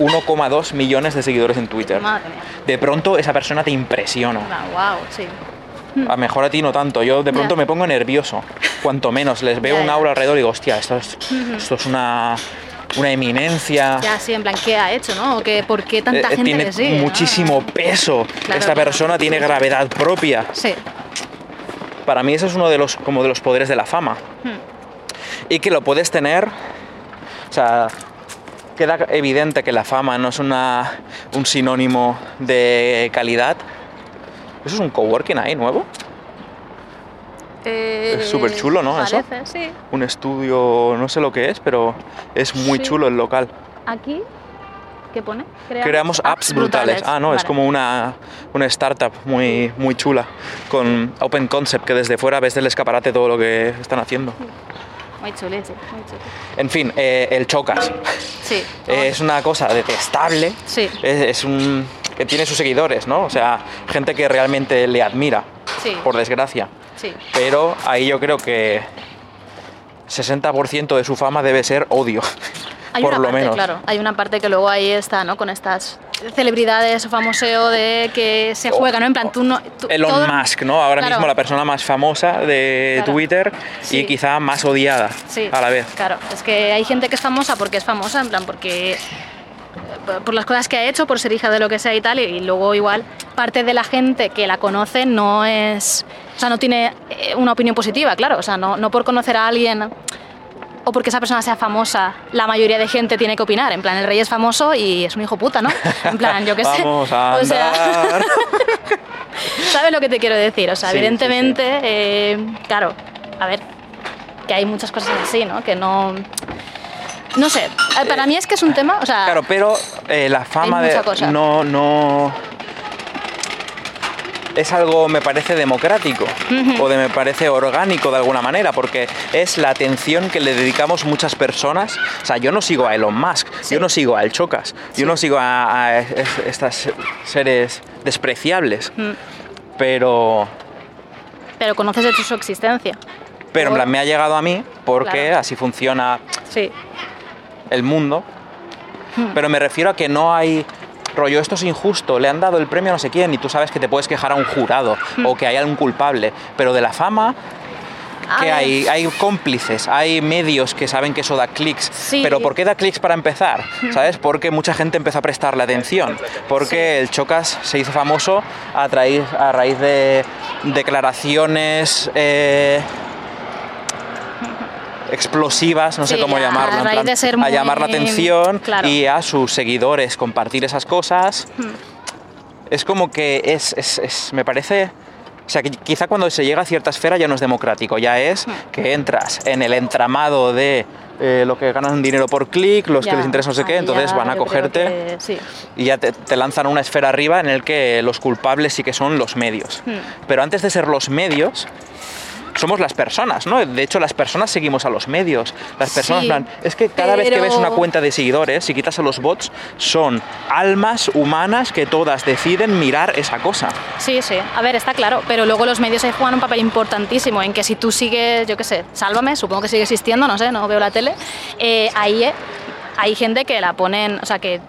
1,2 millones de seguidores en Twitter. Madre mía. De pronto esa persona te impresiona. wow, sí. A mejor a ti no tanto. Yo de pronto me pongo nervioso. Cuanto menos les veo un aura alrededor y digo, hostia, esto es, esto es una, una eminencia. Ya, sí, en plan, ¿qué ha hecho, no? ¿O que, ¿Por qué tanta Eh, gente tiene le sigue? no? muchísimo peso. Claro, Esta claro. persona tiene gravedad propia. Sí. Para mí eso es uno de los, como de los poderes de la fama. Hmm. Y que lo puedes tener. O sea, queda evidente que la fama no es una, un sinónimo de calidad. ¿Eso es un coworking ahí nuevo? Es súper chulo, ¿no? Eso. Parece, sí. un estudio, no sé lo que es, pero es muy Sí. chulo el local. Aquí ¿Qué pone? Creamos, apps, brutales. Ah, no, es como una, una startup muy, muy chula, con Open Concept, que desde fuera ves del escaparate todo lo que están haciendo. Muy muy. En fin, eh, el Chocas. Sí. Eh, es una cosa detestable. Sí. Es, es un. que tiene sus seguidores, ¿no? O sea, gente que realmente le admira, Sí. por desgracia. Sí. Pero ahí yo creo que 60% de su fama debe ser odio. Hay por una lo parte, menos. claro, hay una parte que luego ahí está, ¿no? Con estas celebridades o famoseo de que se juega, ¿no? En plan, tú no... tú- Elon todo- Musk, ¿no? Ahora Claro. mismo la persona más famosa de Claro. Twitter Sí. y quizá más odiada Sí, a la vez. Claro, es que hay gente que es famosa porque es famosa, en plan, porque. eh, por las cosas que ha hecho, por ser hija de lo que sea y tal, y, y luego igual parte de la gente que la conoce no es. O sea, no tiene eh, una opinión positiva, claro. O sea, no, no por conocer a alguien o porque esa persona sea famosa, la mayoría de gente tiene que opinar. En plan, el rey es famoso y es un hijo puta, ¿no? En plan, yo qué sé. Vamos a O sea. ¿Sabes lo que te quiero decir? O sea, Sí, sí, evidentemente, eh, claro, a ver, que hay muchas cosas así, ¿no? Que no... No sé, eh, para mí es que es un tema, o sea... Claro, pero eh, la fama de cosa. no no es algo me parece democrático o de me parece orgánico de alguna manera porque es la atención que le dedicamos muchas personas. O sea, yo no sigo a Elon Musk, Sí. yo no sigo a El Chocas, Sí. yo no sigo a, a es- estas seres despreciables, Mm, pero Pero conoces de su existencia. pero en plan me ha llegado a mí porque Claro. así funciona Sí, el mundo, Hmm. pero me refiero a que no hay rollo, esto es injusto, le han dado el premio a no sé quién y tú sabes que te puedes quejar a un jurado Hmm. o que hay algún culpable, pero de la fama que hay, hay cómplices, hay medios que saben que eso da clics, Sí. pero ¿por qué da clics para empezar? ¿Sabes? Porque mucha gente empezó a prestarle atención, porque el Chocas se hizo famoso a, raíz, a raíz de declaraciones... eh, explosivas, no sé cómo a llamarlo, en raíz plan, de ser a llamar la atención claro. y a sus seguidores compartir esas cosas. Hmm. Es como que es, es- es- me parece, o sea, que quizá cuando se llega a cierta esfera ya no es democrático, ya es Hmm. que entras en el entramado de eh, lo que ganan dinero por clic, los que les interesa no sé qué, ahí entonces ya van a cogerte que sí. y ya te, te lanzan una esfera arriba en el que los culpables sí que son los medios. Hmm. Pero antes de ser los medios, somos las personas, ¿no? De hecho, las personas seguimos a los medios. Las personas, Sí, en plan, es que cada vez que ves una cuenta de seguidores, si quitas a los bots, son almas humanas que todas deciden mirar esa cosa. Sí, sí. A ver, está claro, pero luego los medios ahí juegan un papel importantísimo en que si tú sigues, yo qué sé, Sálvame, supongo que sigue existiendo, no sé, no veo la tele, eh, ahí eh, hay gente que la ponen, o sea, que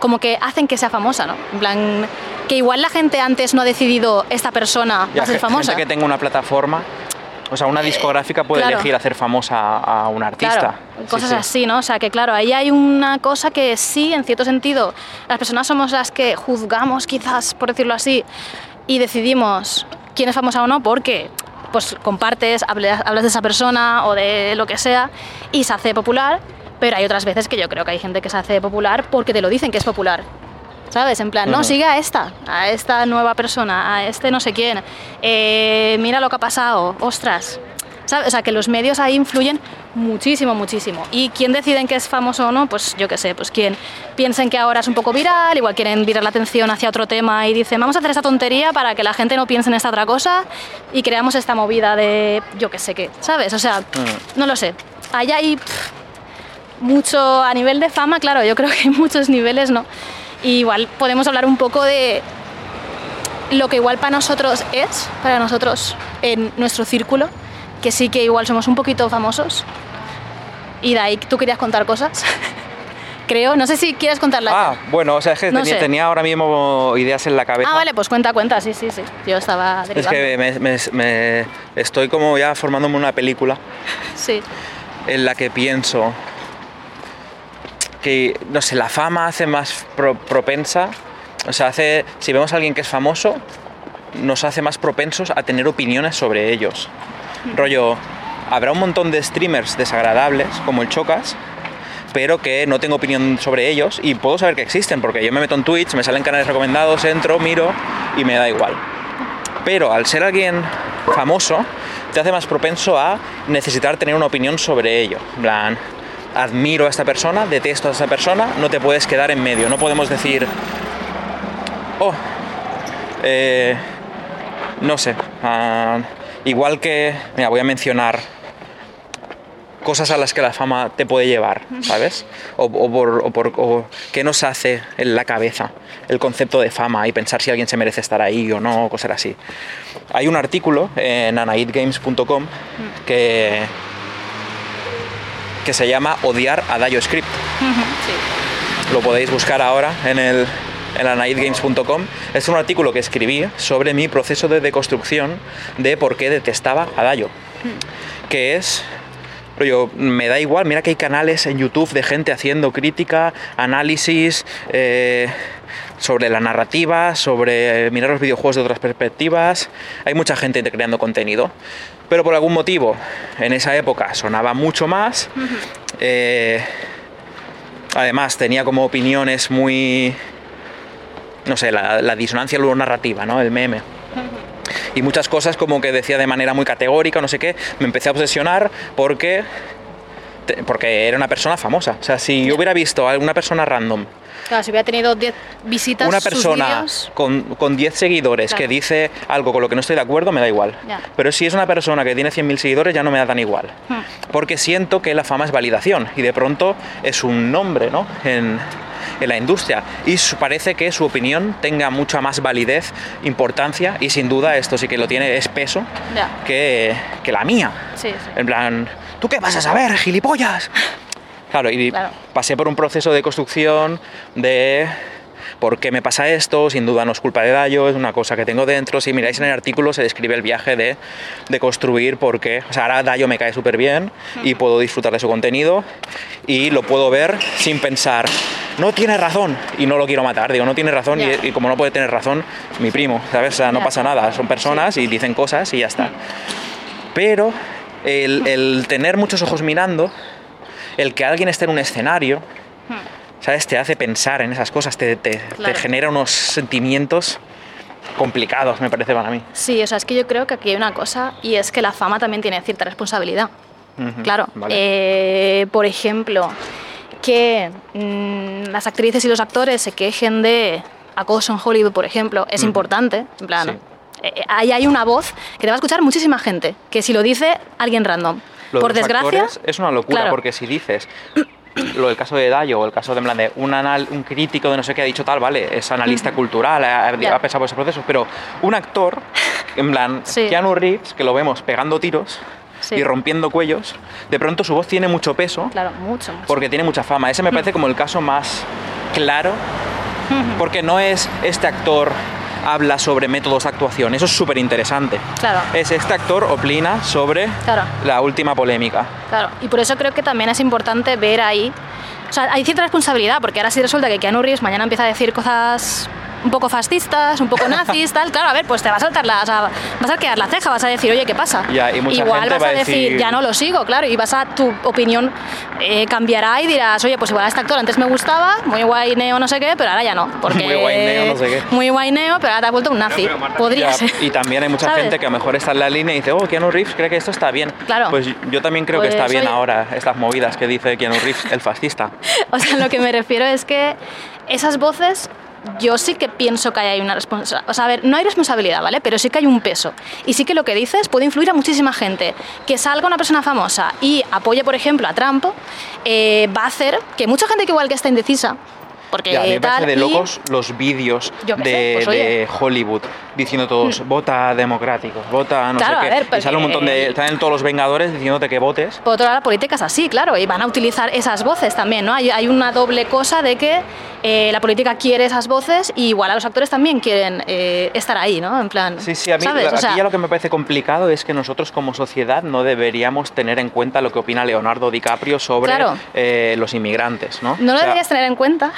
como que hacen que sea famosa, ¿no? En plan, que igual la gente antes no ha decidido esta persona Ya, va a ser famosa. Gente que tenga una plataforma, o sea, una discográfica puede claro. elegir hacer famosa a un artista. Claro, cosas sí. así, ¿no? O sea, que claro, ahí hay una cosa que sí, en cierto sentido, las personas somos las que juzgamos, quizás, por decirlo así, y decidimos quién es famosa o no, porque pues compartes, hablas de esa persona o de lo que sea, y se hace popular, pero hay otras veces que yo creo que hay gente que se hace popular porque te lo dicen que es popular. ¿Sabes? En plan, no, sigue a esta, a esta nueva persona, a este no sé quién. Eh, mira lo que ha pasado, ostras. ¿Sabes? O sea, que los medios ahí influyen muchísimo, muchísimo. Y quién deciden que es famoso o no, pues yo qué sé, pues quien piensen que ahora es un poco viral, igual quieren virar la atención hacia otro tema y dicen, vamos a hacer esta tontería para que la gente no piense en esta otra cosa y creamos esta movida de yo qué sé qué, ¿sabes? O sea, no lo sé. Ahí hay pff, mucho a nivel de fama, claro, yo creo que hay muchos niveles, ¿no? Y igual podemos hablar un poco de lo que igual para nosotros es, para nosotros en nuestro círculo, que sí que igual somos un poquito famosos. Y de ahí tú querías contar cosas. Creo, no sé si quieres contarla. Ah, bueno, o sea, es que No tenía, ahora mismo ideas en la cabeza. Ah, vale, pues cuenta, cuenta, sí, sí, sí. Yo estaba Es derivando. que me, me- me- estoy como ya formándome una película Sí, en la que pienso que, no sé, la fama hace más pro- propensa, o sea, hace, si vemos a alguien que es famoso, nos hace más propensos a tener opiniones sobre ellos. Rollo, habrá un montón de streamers desagradables, como el Chocas, pero que no tengo opinión sobre ellos y puedo saber que existen, porque yo me meto en Twitch, me salen canales recomendados, entro, miro y me da igual. Pero al ser alguien famoso, te hace más propenso a necesitar tener una opinión sobre ello. En plan, admiro a esta persona, detesto a esta persona, no te puedes quedar en medio. No podemos decir, oh, eh, no sé, ah, igual que, mira, voy a mencionar cosas a las que la fama te puede llevar, ¿sabes? O, o por, o o qué nos hace en la cabeza el concepto de fama y pensar si alguien se merece estar ahí o no, cosas así. Hay un artículo en anaidgames.com que, que se llama Odiar a Dayo Script. Sí. Lo podéis buscar ahora en el en anaidgames.com. Es un artículo que escribí sobre mi proceso de deconstrucción de por qué detestaba a Dayo. Que es yo, me da igual, mira que hay canales en YouTube de gente haciendo crítica, análisis eh, sobre la narrativa, sobre mirar los videojuegos de otras perspectivas. Hay mucha gente creando contenido. Pero por algún motivo, en esa época sonaba mucho más. Eh, además, tenía como opiniones muy. No sé, la, la disonancia narrativa, ¿no? El meme y muchas cosas como que decía de manera muy categórica, no sé qué, me empecé a obsesionar porque porque era una persona famosa. O sea, si yo hubiera visto a alguna persona random, Claro, si hubiera tenido 10 visitas, una sus persona vídeos- con, con 10 seguidores que dice algo con lo que no estoy de acuerdo, me da igual. Ya. Pero si es una persona que tiene 100.000 seguidores, ya no me da tan igual. Hmm. Porque siento que la fama es validación y de pronto es un nombre, ¿no? En, en la industria y parece que su opinión tenga mucha más validez, importancia y sin duda esto sí que lo tiene, es peso que, que la mía. Sí, sí. En plan, ¿tú qué vas a saber, gilipollas? Claro, y Claro. pasé por un proceso de construcción de por qué me pasa esto, sin duda no es culpa de Dayo, es una cosa que tengo dentro. Si miráis en el artículo se describe el viaje de, de construir por qué. O sea, ahora Dayo me cae súper bien y puedo disfrutar de su contenido y lo puedo ver sin pensar, no tiene razón y no lo quiero matar. Digo, no tiene razón y, como no puede tener razón, mi primo, ¿sabes? O sea, no pasa nada, son personas y dicen cosas y ya está. Pero el, el tener muchos ojos mirando, el que alguien esté en un escenario, ¿sabes? Te hace pensar en esas cosas, te, te- te Claro. genera unos sentimientos complicados, me parece para mí. Sí, o sea, es que yo creo que aquí hay una cosa y es que la fama también tiene cierta responsabilidad. Claro. vale. Eh, por ejemplo, que mm, las actrices y los actores se quejen de acoso en Hollywood, por ejemplo, es importante. En plan, Sí. eh, ahí hay una voz que te va a escuchar muchísima gente, que si lo dice alguien random. Lo por desgracia, actores es una locura, claro. porque si dices lo del caso de Dayo o el caso de, en plan, de un, anal- un crítico de no sé qué ha dicho tal, vale, es analista cultural, ha, ha pasado por ese proceso, pero un actor, en plan, Sí. Keanu Reeves, que lo vemos pegando tiros Sí. y rompiendo cuellos, de pronto su voz tiene mucho peso Claro, mucho, mucho. porque tiene mucha fama. Ese me Mm. parece como el caso más claro, porque no es este actor habla sobre métodos de actuación, eso es súper interesante. Claro. Es este actor opina sobre Claro. la última polémica. Claro, y por eso creo que también es importante ver ahí. O sea, hay cierta responsabilidad, porque ahora sí resulta que Keanu Reeves mañana empieza a decir cosas un poco fascistas, un poco nazis, tal. Claro, a ver, pues te va a saltar la. O sea, vas a quedar la ceja, vas a decir, oye, ¿qué pasa? Ya, y mucha igual gente vas va a decir, decir- ya no lo sigo, claro, y vas a. Tu opinión eh, cambiará y dirás, oye, pues igual a este actor antes me gustaba, muy guayneo, no sé qué, pero ahora ya no. Porque, Muy guayneo, no sé qué. Muy guayneo, pero ahora te has vuelto un nazi. Podría Ya, ser. y también hay mucha ¿Sabes? gente que a lo mejor está en la línea y dice, oh, Keanu Reeves cree que esto está bien. Claro. Pues yo también creo que Pues, está bien oye. ahora estas movidas que dice Keanu Reeves, el fascista. O sea, lo que me refiero es que esas voces yo sí que pienso que hay una responsabilidad. O sea, a ver, no hay responsabilidad, ¿vale? Pero sí que hay un peso. Y sí que lo que dices puede influir a muchísima gente. Que salga una persona famosa y apoye, por ejemplo, a Trump, eh, va a hacer que mucha gente que igual que está indecisa, porque Ya, me tal, parece de y- locos los vídeos de, pues. Hmm. de Hollywood diciendo todos, vota democrático, vota no Claro, sé qué. ver, y sale un montón de... Salen todos los Vengadores diciéndote que votes. Por otro lado, la política es así, claro, y van a utilizar esas voces también, ¿no? Hay, hay una doble cosa de que eh, la política quiere esas voces y igual a los actores también quieren eh, estar ahí, ¿no? En plan, Sí, sí, a mí ¿sabes? O sea, ya lo que me parece complicado es que nosotros como sociedad no deberíamos tener en cuenta lo que opina Leonardo DiCaprio sobre Claro. eh, los inmigrantes, ¿no? No lo O sea, deberías tener en cuenta,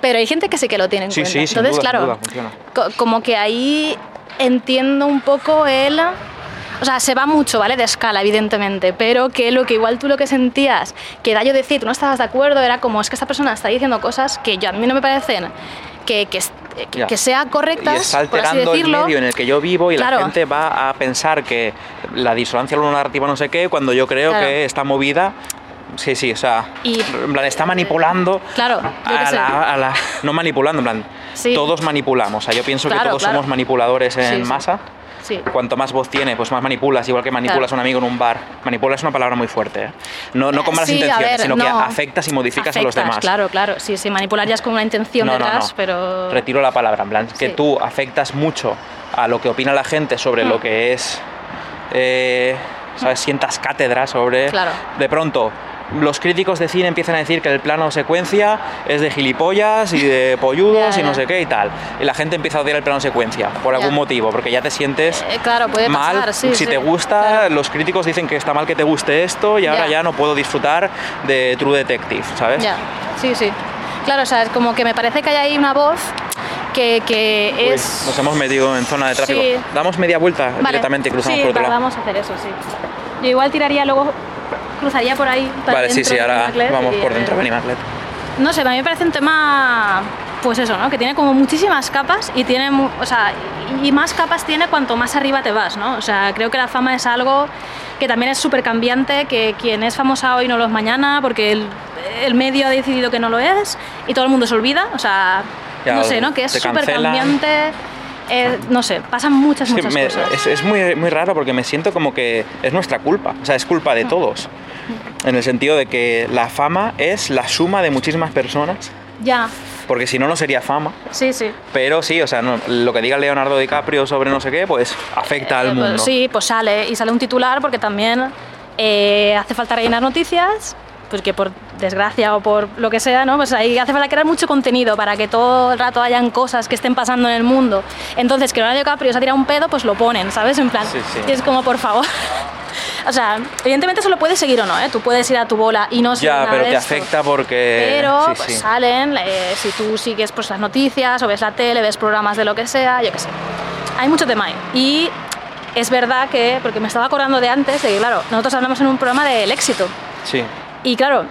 pero hay gente que sí que lo tiene en Sí, cuenta. sí, sin Entonces, duda, sin claro, duda, funciona. co- como que ahí entiendo un poco el... O sea, se va mucho, ¿vale? De escala, evidentemente, pero que lo que igual tú lo que sentías, que da yo decir, tú no estabas de acuerdo, era como, es que esta persona está diciendo cosas que yo, a mí no me parecen que, que, que- que sea y correctas, está por así alterando el decirlo. medio en el que yo vivo y Claro. la gente va a pensar que la disonancia narrativa no sé qué, cuando yo creo Claro. que esta movida Sí, sí, o sea, Y- en plan, está manipulando Claro, a la, a la- no manipulando, en plan, Sí. todos manipulamos. O sea, yo pienso que Claro, todos claro. somos manipuladores en Sí, masa. Sí. Cuanto más voz tiene, pues más manipulas, igual que manipulas a un amigo en un bar. Manipular es una palabra muy fuerte. ¿eh? No, no con malas intenciones, ver, sino que no. afectas y modificas a los Afectas, demás. Claro, claro. Sí, sí, manipular ya es con una intención No, detrás, pero. Retiro la palabra, en plan, que tú afectas mucho a lo que opina la gente sobre Mm. lo que es. eh, ¿Sabes? Sientas cátedra sobre. Claro. De pronto. Los críticos de cine empiezan a decir que el plano secuencia es de gilipollas y de polludos Ya, y no ya. sé qué y tal. Y la gente empieza a odiar el plano secuencia por algún motivo, porque ya te sientes Eh, claro, puede mal. pasar, sí. si sí, te gusta, claro. los críticos dicen que está mal que te guste esto y ahora Ya. no puedo disfrutar de True Detective, ¿sabes? Ya, sí, sí. Claro, o sea, es como que me parece que hay ahí una voz que, que Uy, es. nos hemos metido en zona de tráfico. Sí. Damos media vuelta Vale. directamente y cruzamos sí, por otro lado. vamos a hacer eso, sí. Yo igual tiraría luego, cruzaría por ahí. para Vale, sí, sí, de ahora vamos por dentro, ven Maclet. No sé, para mí me parece un tema, pues eso, ¿no? Que tiene como muchísimas capas y tiene, o sea, y más capas tiene cuanto más arriba te vas, ¿no? O sea, creo que la fama es algo que también es súper cambiante, que quien es famosa hoy no lo es mañana, porque el, el medio ha decidido que no lo es y todo el mundo se olvida, o sea, Ya, no sé, ¿no? Que es súper cambiante, eh, no sé, pasan muchas, que muchas me- cosas. es- es muy, muy raro porque me siento como que es nuestra culpa, o sea, es culpa de todos. En el sentido de que la fama es la suma de muchísimas personas, Ya, porque si no, no sería fama. sí, sí. Pero sí, o sea, no- lo que diga Leonardo DiCaprio sobre no sé qué, pues afecta al Eh, pues mundo. sí, pues sale y sale un titular porque también eh, hace falta rellenar noticias, pues que por desgracia o por lo que sea, ¿no? Pues ahí hace falta crear mucho contenido para que todo el rato hayan cosas que estén pasando en el mundo. Entonces, que Leonardo DiCaprio se ha tirado un pedo, pues lo ponen, ¿sabes? En plan, Sí, sí. y es como, por favor. O sea, evidentemente eso lo puedes seguir o no, ¿eh? Tú puedes ir a tu bola y no Ya, pero te esto. afecta porque... Pero sí, pues, salen, eh, si tú sigues pues, las noticias o ves la tele, ves programas de lo que sea, yo qué sé. Hay mucho tema ahí. Y es verdad que, porque me estaba acordando de antes, de que claro, nosotros hablamos en un programa del éxito. Sí. Y claro,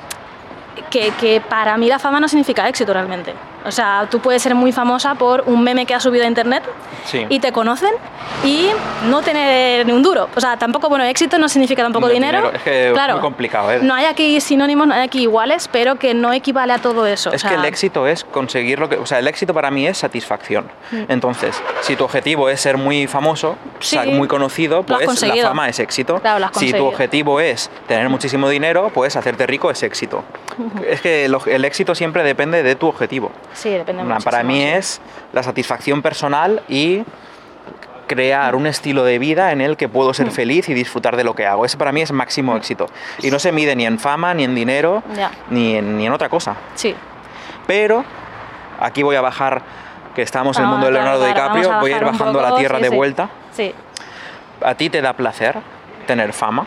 que, para mí la fama no significa éxito realmente. O sea, tú puedes ser muy famosa por un meme que has subido a internet Sí. y te conocen y no tener ni un duro. O sea, tampoco, bueno, éxito no significa tampoco No, dinero. dinero, es que es claro, muy complicado, ¿eh? No hay aquí sinónimos, no hay aquí iguales, pero que no equivale a todo eso. o Es que sea, el éxito es conseguir lo que. O sea, el éxito para mí es satisfacción. Entonces, si tu objetivo es ser muy famoso, Mm. Sí. muy conocido, pues la fama es éxito. Claro, si tu objetivo es tener muchísimo dinero, pues hacerte rico es éxito. Es que el, el éxito siempre depende de tu objetivo. Sí, depende Para mí es la satisfacción personal y crear un estilo de vida en el que puedo Mm. ser feliz y disfrutar de lo que hago. Ese para mí es máximo éxito. Y no se mide ni en fama, ni en dinero, ni en, ni en otra cosa. Sí. Pero aquí voy a bajar, que estamos en el Vamos mundo de Leonardo bajar, DiCaprio, a voy a ir bajando a la tierra sí, de sí. vuelta. Sí. ¿A ti te da placer tener fama?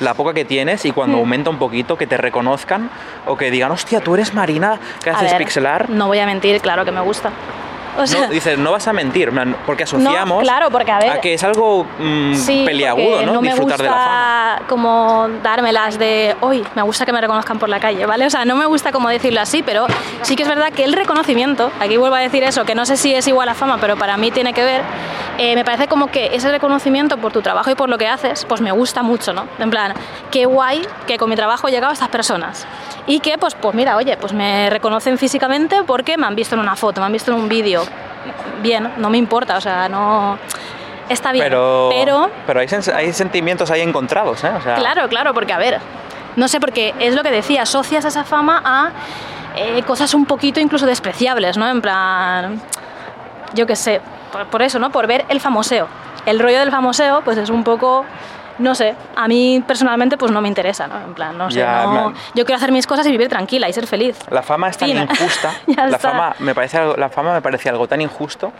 La poca que tienes y cuando aumenta un poquito, que te reconozcan o que digan, hostia, tú eres Marina, que haces ver, pixelar. No voy a mentir, claro que me gusta. O sea, No, dices, no vas a mentir, porque asociamos claro, porque, a ver, que es algo mm, Sí, peliagudo, porque ¿no? me Disfrutar gusta de la fama. como dármelas de hoy, me gusta que me reconozcan por la calle, ¿vale? O sea, no me gusta como decirlo así, pero sí que es verdad que el reconocimiento, aquí vuelvo a decir eso, que no sé si es igual a fama, pero para mí tiene que ver, eh, me parece como que ese reconocimiento por tu trabajo y por lo que haces, pues me gusta mucho, ¿no? En plan, qué guay que con mi trabajo he llegado a estas personas. Y que, pues, pues mira, oye, pues me reconocen físicamente porque me han visto en una foto, me han visto en un vídeo. Bien, no me importa, o sea, no... Está bien, Pero, pero pero hay, hay sentimientos ahí encontrados, ¿eh? O sea, Claro, claro, porque a ver, no sé, porque es lo que decía, asocias esa fama a eh, cosas un poquito incluso despreciables, ¿no? En plan, yo qué sé, por, por eso, ¿no? Por ver el famoseo. El rollo del famoseo, pues es un poco, no sé, a mí personalmente pues no me interesa, ¿no? En plan, no sé, Ya, no- yo quiero hacer mis cosas y vivir tranquila y ser feliz. La fama es tan injusta. La, está. fama me parece algo, la fama me parece algo tan injusto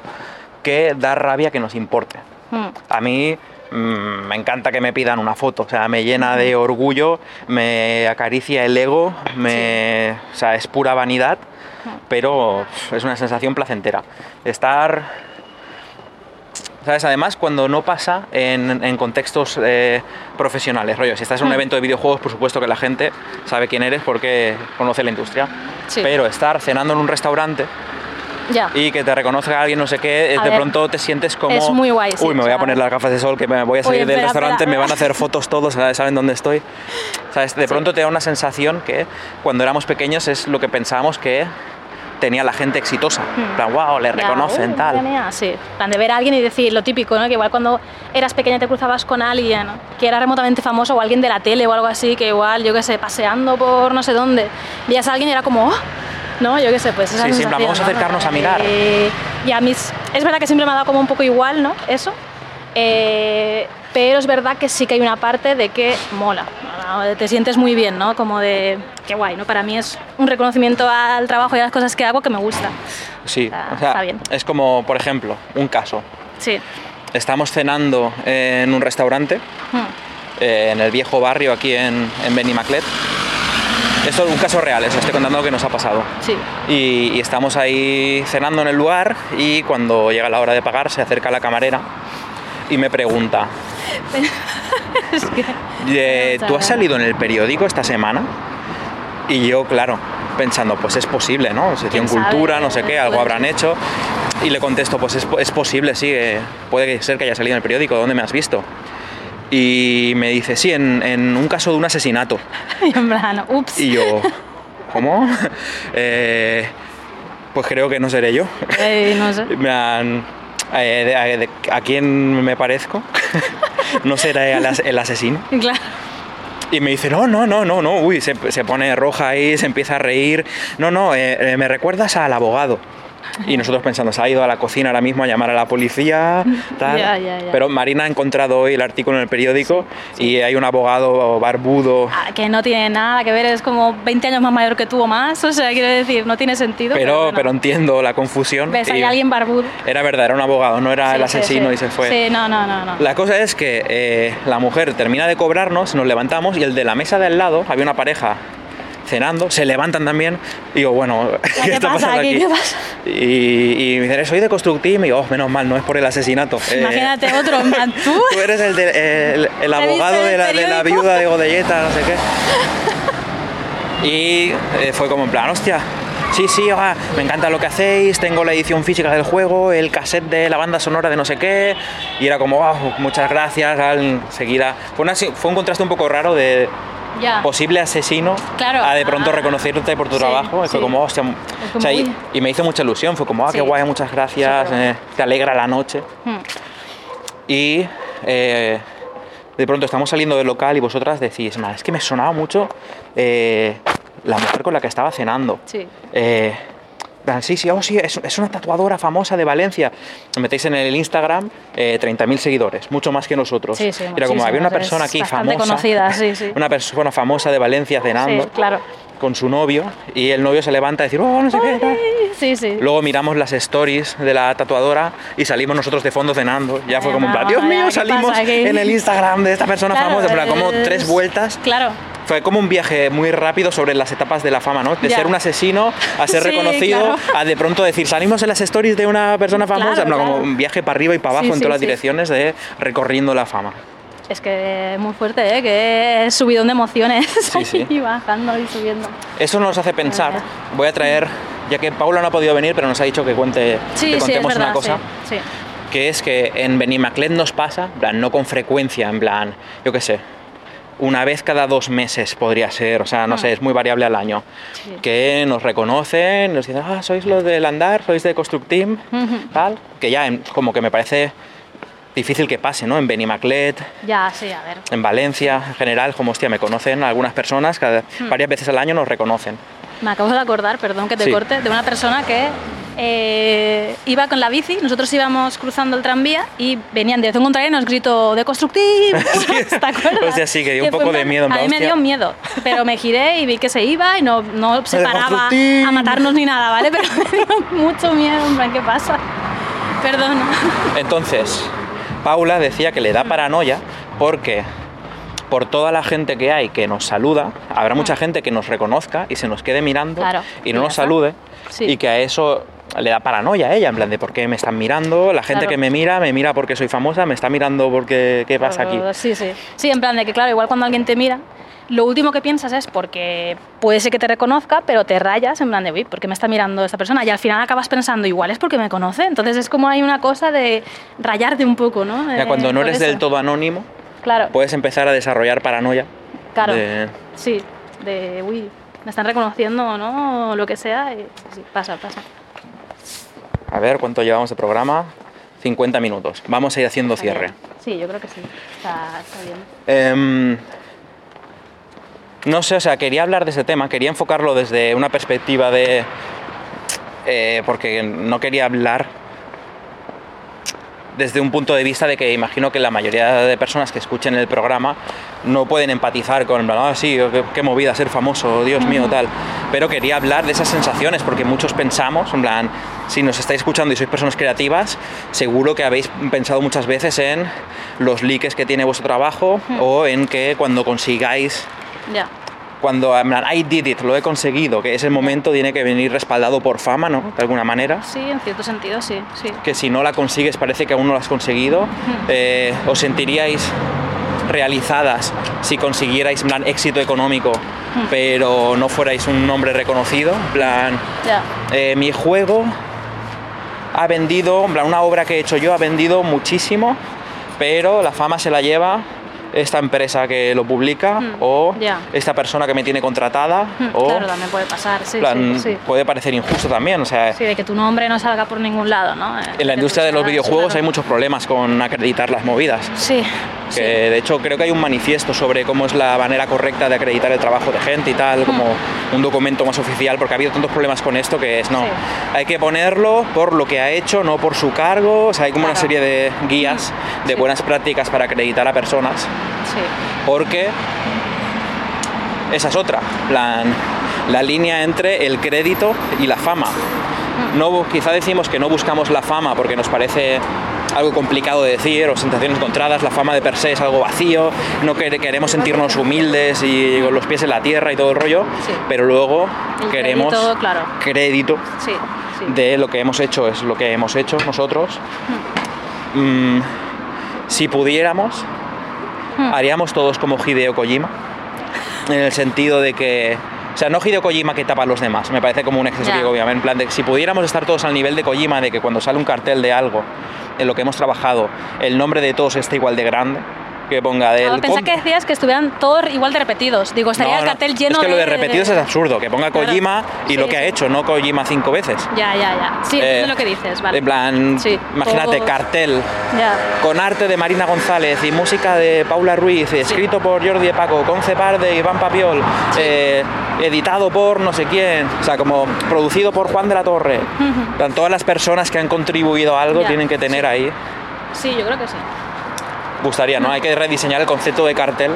que da rabia que nos importe. Mm. A mí mm, me encanta que me pidan una foto, o sea, me llena de orgullo, me acaricia el ego, me, o sea, es pura vanidad, pero pf, es una sensación placentera. Estar, ¿sabes? Además, cuando no pasa en, en contextos eh, profesionales, rollo, si estás en un Mm. evento de videojuegos, por supuesto que la gente sabe quién eres porque conoce la industria, Sí. pero estar cenando en un restaurante Ya. y que te reconozca alguien, no sé qué, A de ver, pronto te sientes como... es muy guay, sí, Uy, me voy a poner las gafas de sol, que me voy a salir Oye, del espera, restaurante, espera. me van a hacer fotos todos, saben dónde estoy. ¿Sabes? De pronto te da una sensación que cuando éramos pequeños es lo que pensábamos que tenía la gente exitosa. Plan, wow, le. Ya, reconocen, uy, tal. mía, sí. Plan de ver a alguien y decir lo típico, ¿no? Que igual cuando eras pequeña te cruzabas con alguien que era remotamente famoso o alguien de la tele o algo así, que igual, yo qué sé, paseando por no sé dónde, veías a alguien y era como, "Oh", ¿no? Yo qué sé, pues esa Sí, sensación, vamos a ¿no? acercarnos a mirar. Eh, y a mí es es verdad que siempre me ha dado como un poco igual, ¿no? Eso. Eh, pero es verdad que sí que hay una parte de que mola, te sientes muy bien, ¿no? Como de, qué guay, ¿no? Para mí es un reconocimiento al trabajo y a las cosas que hago que me gusta. Sí, Está- o sea, está bien. es como, por ejemplo, un caso. Sí. Estamos cenando en un restaurante Hmm. eh, en el viejo barrio aquí en, en Benimaclet. Esto es un caso real, os estoy contando que nos ha pasado. Sí. Y, y estamos ahí cenando en el lugar y cuando llega la hora de pagar se acerca la camarera y me pregunta, Es que- eh, ¿tú has salido en el periódico esta semana? Y yo, claro, pensando, pues es posible, ¿no? ¿Quién sabe? cultura, no sé qué, algo habrán hecho. Y le contesto, pues es, es posible, sí, eh, puede ser que haya salido en el periódico, ¿dónde me has visto? Y me dice, sí, en, en un caso de un asesinato. Y en plan, ups. Y yo, ¿cómo? Eh, pues creo que no seré yo. No sé. Me han- eh, de- a, de- ¿A quién me parezco? ¿No será el, as- el asesino? Claro. Y me dice, no, no, no, no, no, uy, se, se pone roja ahí, se empieza a reír. No, no, eh, eh, me recuerdas al abogado. Y nosotros pensando, se ha ido a la cocina ahora mismo a llamar a la policía, tal. Ya, ya, ya. Pero Marina ha encontrado hoy el artículo en el periódico y hay un abogado barbudo. Ah, Que no tiene nada que ver, es como 20 años más mayor que tú o más, o sea, quiero decir, no tiene sentido. Pero, bueno. pero entiendo la confusión. Ves, hay alguien barbudo. Era verdad, era un abogado, no era Sí, el sí, asesino sí. y se fue. Sí, no, no, no. no. La cosa es que eh, la mujer termina de cobrarnos, nos levantamos y el de la mesa de al lado, había una pareja cenando, se levantan también y digo, bueno, ¿qué, ¿Qué está pasa pasando aquí? aquí? ¿Qué pasa? Y, y me dicen, soy de Constructim y digo, oh, menos mal, no es por el asesinato. Eh, Imagínate otro, en plan, tú. Tú eres el, de- el- el abogado de la, de la viuda de Godelleta, no sé qué. Y eh, fue como en plan, hostia, sí, sí, me encanta lo que hacéis, tengo la edición física del juego, el cassette de la banda sonora de no sé qué. Y era como, wow, muchas gracias, tal, enseguida. Fue, una- fue un contraste un poco raro de Ya. posible asesino Claro. a de pronto Ah. reconocerte por tu Sí, trabajo. Y fue sí. como, hostia, como, o sea, y, me hizo mucha ilusión, fue como, ah, qué Sí. guay, muchas gracias, eh, te alegra la noche. Hmm. Y eh, de pronto estamos saliendo del local y vosotras decís, "Ma, es que me sonaba mucho eh, la mujer con la que estaba cenando. Sí. Eh, sí, sí, oh, sí, es, es una tatuadora famosa de Valencia. Me metéis en el Instagram, eh, 30.000 seguidores, mucho más que nosotros. Sí, sí, Era como, había una persona aquí famosa, conocida, sí, sí. una persona famosa de Valencia cenando Sí, claro. con su novio y el novio se levanta a decir, oh, no sé qué. tal". Sí, sí. Luego miramos las stories de la tatuadora y salimos nosotros de fondo cenando. Ya fue Ay, como, Dios mío, ¿qué salimos pasa aquí?". en el Instagram de esta persona Claro, famosa. Plan, como es- tres vueltas. Claro. Fue como un viaje muy rápido sobre las etapas de la fama, ¿no? De Ya. ser un asesino a ser Sí, reconocido, claro. a de pronto decir, salimos en las stories de una persona famosa. Claro, plan, como un viaje para arriba y para abajo Sí, en sí, todas las direcciones de recorriendo la fama. Es que es muy fuerte, ¿eh? Que es subidón de emociones. Sí, sí. Y bajando y subiendo. Eso nos hace pensar. Voy a traer, ya que Paula no ha podido venir, pero nos ha dicho que cuente, Sí, que contemos verdad. una cosa. Sí, sí. que es que en Benimaclet nos pasa, en plan, no con frecuencia, en plan, yo qué sé, una vez cada dos meses podría ser, o sea, no Ah. sé, es muy variable al año, Sí. que nos reconocen, nos dicen, ah, sois los del andar, sois de Constructim, Ujú. tal, que ya como que me parece difícil que pase, ¿no? En Benimaclet, Ya, sí, a ver. en Valencia, en general, como hostia, me conocen algunas personas, cada, Hmm. varias veces al año nos reconocen. Me acabo de acordar, perdón que te Sí. corte, de una persona que eh, iba con la bici, nosotros íbamos cruzando el tranvía y venía en dirección contraria y nos gritó de constructivo. ¿Te acuerdas? O sea, sí, que dio un poco de miedo, en A mí me hostia. dio miedo, pero me giré y vi que se iba y no, no se De paraba a matarnos ni nada, ¿vale? Pero me dio mucho miedo, en plan, ¿qué pasa? Perdón. Entonces, Paula decía que le da paranoia porque por toda la gente que hay que nos saluda, habrá mucha gente que nos reconozca y se nos quede mirando Claro, y no nos está. salude Sí. y que a eso le da paranoia a ella, en plan de por qué me están mirando, la gente Claro. que me mira, me mira porque soy famosa, me está mirando porque qué pasa aquí. Sí, sí. Sí, en plan de que, claro, igual cuando alguien te mira, lo último que piensas es porque puede ser que te reconozca, pero te rayas en plan de, uy, ¿por qué me está mirando esta persona? Y al final acabas pensando, igual es porque me conoce. Entonces es como hay una cosa de rayarte un poco, ¿no? Ya cuando no eres del todo anónimo, Claro, puedes empezar a desarrollar paranoia. claro. de- Sí, de, uy, me están reconociendo o no, o lo que sea. Y, sí, pasa, pasa. A ver, ¿cuánto llevamos de programa? 50 minutos. Vamos a ir haciendo Está cierre. bien. Sí, yo creo que sí. Está, está bien. Em, no sé, o sea, quería hablar de ese tema, quería enfocarlo desde una perspectiva de... eh, porque no quería hablar desde un punto de vista de que imagino que la mayoría de personas que escuchen el programa no pueden empatizar con, ah, sí, qué, qué movida ser famoso, Dios mío, tal. Pero quería hablar de esas sensaciones porque muchos pensamos, en plan, si nos estáis escuchando y sois personas creativas, seguro que habéis pensado muchas veces en los likes que tiene vuestro trabajo o en que cuando consigáis. Cuando I did it, lo he conseguido, que ese momento tiene que venir respaldado por fama, ¿no? De alguna manera. Sí, en cierto sentido, sí. sí. Que si no la consigues parece que aún no la has conseguido. Eh, os sentiríais realizadas si consiguierais plan, éxito económico, pero no fuerais un nombre reconocido. En plan, Ya. eh, mi juego ha vendido, en plan, una obra que he hecho yo ha vendido muchísimo, pero la fama se la lleva esta empresa que lo publica Mm, o esta persona que me tiene contratada Mm, o Claro, también puede pasar, sí, plan, sí, sí. puede parecer injusto también, o sea, Sí, de que tu nombre no salga por ningún lado, ¿no? En la industria de los videojuegos claro. hay muchos problemas con acreditar las movidas. Sí, Que de hecho creo que hay un manifiesto sobre cómo es la manera correcta de acreditar el trabajo de gente y tal, como un documento más oficial, porque ha habido tantos problemas con esto que es no. Hay que ponerlo por lo que ha hecho, no por su cargo. O sea, hay como una serie de guías de Sí. buenas prácticas para acreditar a personas, porque esa es otra, plan, la línea entre el crédito y la fama. No, quizá decimos que no buscamos la fama porque nos parece algo complicado de decir o sensaciones encontradas, la fama de per se es algo vacío, no quere- queremos sentirnos humildes y con los pies en la tierra y todo el rollo, Sí. pero luego El queremos crédito, claro. crédito Sí, sí. de lo que hemos hecho, es lo que hemos hecho nosotros. Mm, si pudiéramos, Hmm. haríamos todos como Hideo Kojima, en el sentido de que, o sea, no Hideo Kojima que tapa a los demás, me parece como un exceso Ya. que obviamente, en plan de si pudiéramos estar todos al nivel de Kojima, de que cuando sale un cartel de algo en lo que hemos trabajado, el nombre de todos esté igual de grande, que ponga de él. pensaba que decías que estuvieran todos igual de repetidos. Digo, estaría No, el no, cartel lleno Es que lo de de repetidos es absurdo, que ponga Claro. Kojima y lo Sí, que ha sí. hecho, no Kojima cinco veces. Ya, ya, ya. Sí, Eh, entiendo lo que dices, vale. En plan, Sí, imagínate, todos- cartel Ya. con arte de Marina González y música de Paula Ruiz, escrito por Jordi de Paco, concepar de Iván Papiol, eh, editado por no sé quién, o sea, como producido por Juan de la Torre. En plan, Todas las personas que han contribuido a algo Ya, tienen que tener ahí. Sí, yo creo que sí. Gustaría, ¿no? Hay que rediseñar el concepto de cartel,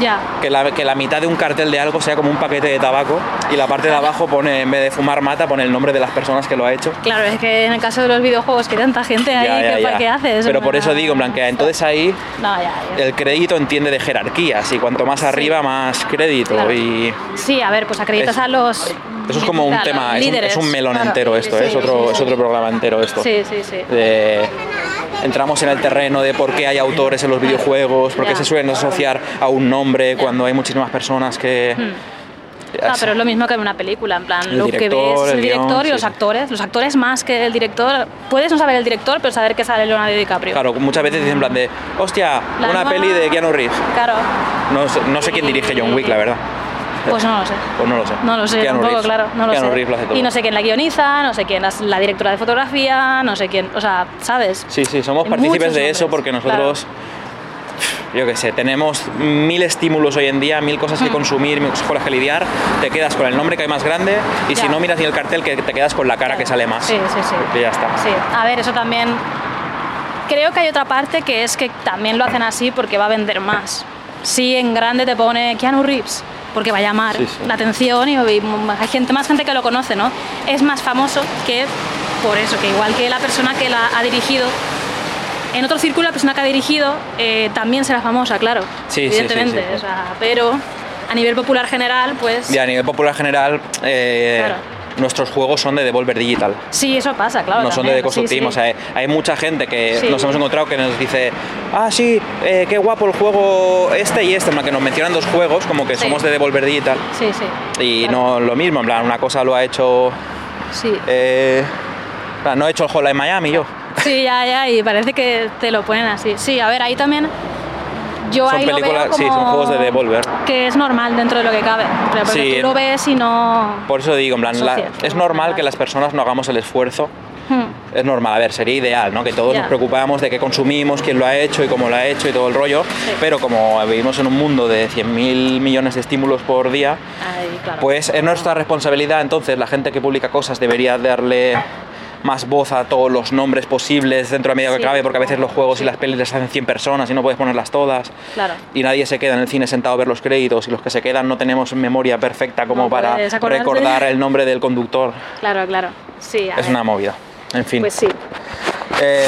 Ya. que la, que la mitad de un cartel de algo sea como un paquete de tabaco y la parte de abajo pone, en vez de fumar mata, pone el nombre de las personas que lo ha hecho. Claro, es que en el caso de los videojuegos que tanta gente ahí, Ya, que, ya. ¿qué haces? Pero por eso digo, en plan, que entonces ahí No, el crédito entiende de jerarquías y cuanto más arriba más crédito Claro. y Sí, a ver, pues acreditas Es- a los... eso es como un tema es un, es un melón Claro. entero esto ¿eh? Sí, es otro sí, es otro programa entero esto Sí, sí, sí. De- entramos en el terreno de por qué hay autores en los videojuegos por qué se suelen asociar a un nombre cuando hay muchísimas personas que Ah, pero es lo mismo que en una película, en plan, El lo que ves es el director guion, y los sí. actores. Los actores más que el director. Puedes no saber el director, pero saber que sale Leonardo DiCaprio. claro muchas veces dicen en plan de hostia La una nueva- peli de Keanu Reeves Claro, no, no sé quién dirige John Wick la verdad pues no lo sé. pues no lo sé No lo sé, Keanu tampoco, Reeves. claro, no lo Keanu sé. Reeves lo hace todo y no sé quién la guioniza, no sé quién es la directora de fotografía, no sé quién, o sea, ¿sabes? Sí, sí, somos Hay partícipes muchos de eso porque nosotros, yo qué sé, tenemos mil estímulos hoy en día, mil cosas Hmm. que consumir, mil cosas con las que lidiar, te quedas con el nombre que hay más grande y si Ya. no miras ni el cartel que te quedas con la cara que sale más. Sí, sí, sí. Y ya está. Sí, a ver, eso también. Creo que hay otra parte que es que también lo hacen así porque va a vender más. Si en grande te pone Keanu Reeves, porque va a llamar Sí, sí. la atención y, hay gente, más gente que lo conoce, ¿no? Es más famoso que por eso, que igual que la persona que la ha dirigido, en otro círculo la persona que ha dirigido eh, también será famosa, claro, Sí, evidentemente. sí. o sea, pero a nivel popular general, pues... Y a nivel popular general, eh, Claro. Nuestros juegos son de Devolver Digital. Sí, eso pasa, claro. No son de. Decosto Sí, Team, sí. o sea, hay mucha gente que Sí. nos hemos encontrado que nos dice, ah, sí, eh, qué guapo el juego este y este, en plan que nos mencionan dos juegos, como que somos de Devolver Digital. Sí, sí. Y claro. no lo mismo, en plan, una cosa lo ha hecho. Sí. eh, en no he hecho el Hotline Miami yo. Sí, ya, ya, y parece que te lo ponen así. Sí, a ver, ahí también. Yo Son ahí lo películas- veo sí, como son juegos de Devolver. Que es normal dentro de lo que cabe. Pero Sí. tú lo ves y no. Por eso digo, en plan, la- es ¿no? normal que las personas no hagamos el esfuerzo. Hmm. Es normal, a ver, sería ideal, ¿no? Que todos nos preocupamos de qué consumimos, quién lo ha hecho y cómo lo ha hecho y todo el rollo. Sí. Pero como vivimos en un mundo de 100.000 millones de estímulos por día, claro. Pues es nuestra responsabilidad, entonces la gente que publica cosas debería darle más voz a todos los nombres posibles dentro de la medida que Sí. cabe, porque a veces los juegos Sí. y las pelis les hacen 100 personas y no puedes ponerlas todas. Claro. Y nadie se queda en el cine sentado a ver los créditos y los que se quedan no tenemos memoria perfecta como No para recordar el nombre del conductor. Claro, claro. Sí, Es ver. una movida. En fin. Pues sí. Eh,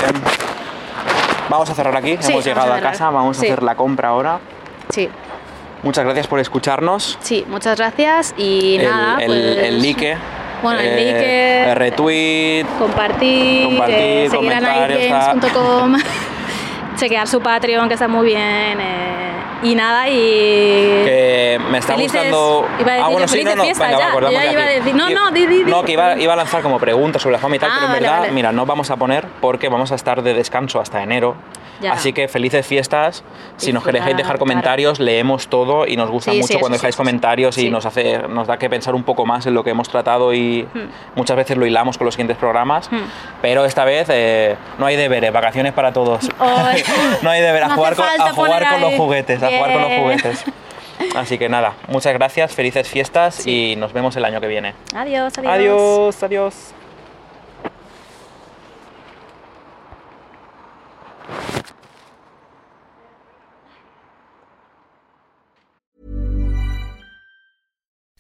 vamos a cerrar aquí, Sí, hemos llegado a a, casa, vamos a hacer la compra ahora. Sí. Muchas gracias por escucharnos. Sí, muchas gracias y el, nada. el, pues, el like. Bueno, el eh, like. el retweet, Compartir, Compartir, eh, seguir a chequear su Patreon que está muy bien eh, y nada y que me está Felices- gustando. iba a decir ah, bueno, sí, no, no, fiestas venga, ya, ya iba a decir- no, no, di, di, di. No, que iba, iba a lanzar como preguntas sobre la fama y tal, Ah, pero en vale, verdad, vale. mira, no vamos a poner porque vamos a estar de descanso hasta enero. Ya. Así que felices fiestas. Si nos queréis dejar claro. comentarios, leemos todo y nos gusta Sí, mucho cuando dejáis sí. comentarios y nos hace nos da que pensar un poco más en lo que hemos tratado y Hmm. muchas veces lo hilamos con los siguientes programas. Hmm. Pero esta vez eh, no hay deberes, vacaciones para todos. No hay deberes, a No jugar, con, falta a jugar poner con los juguetes, a jugar con los juguetes. Así que nada, muchas gracias, felices fiestas y nos vemos el año que viene. Adiós, adiós. Adiós, adiós.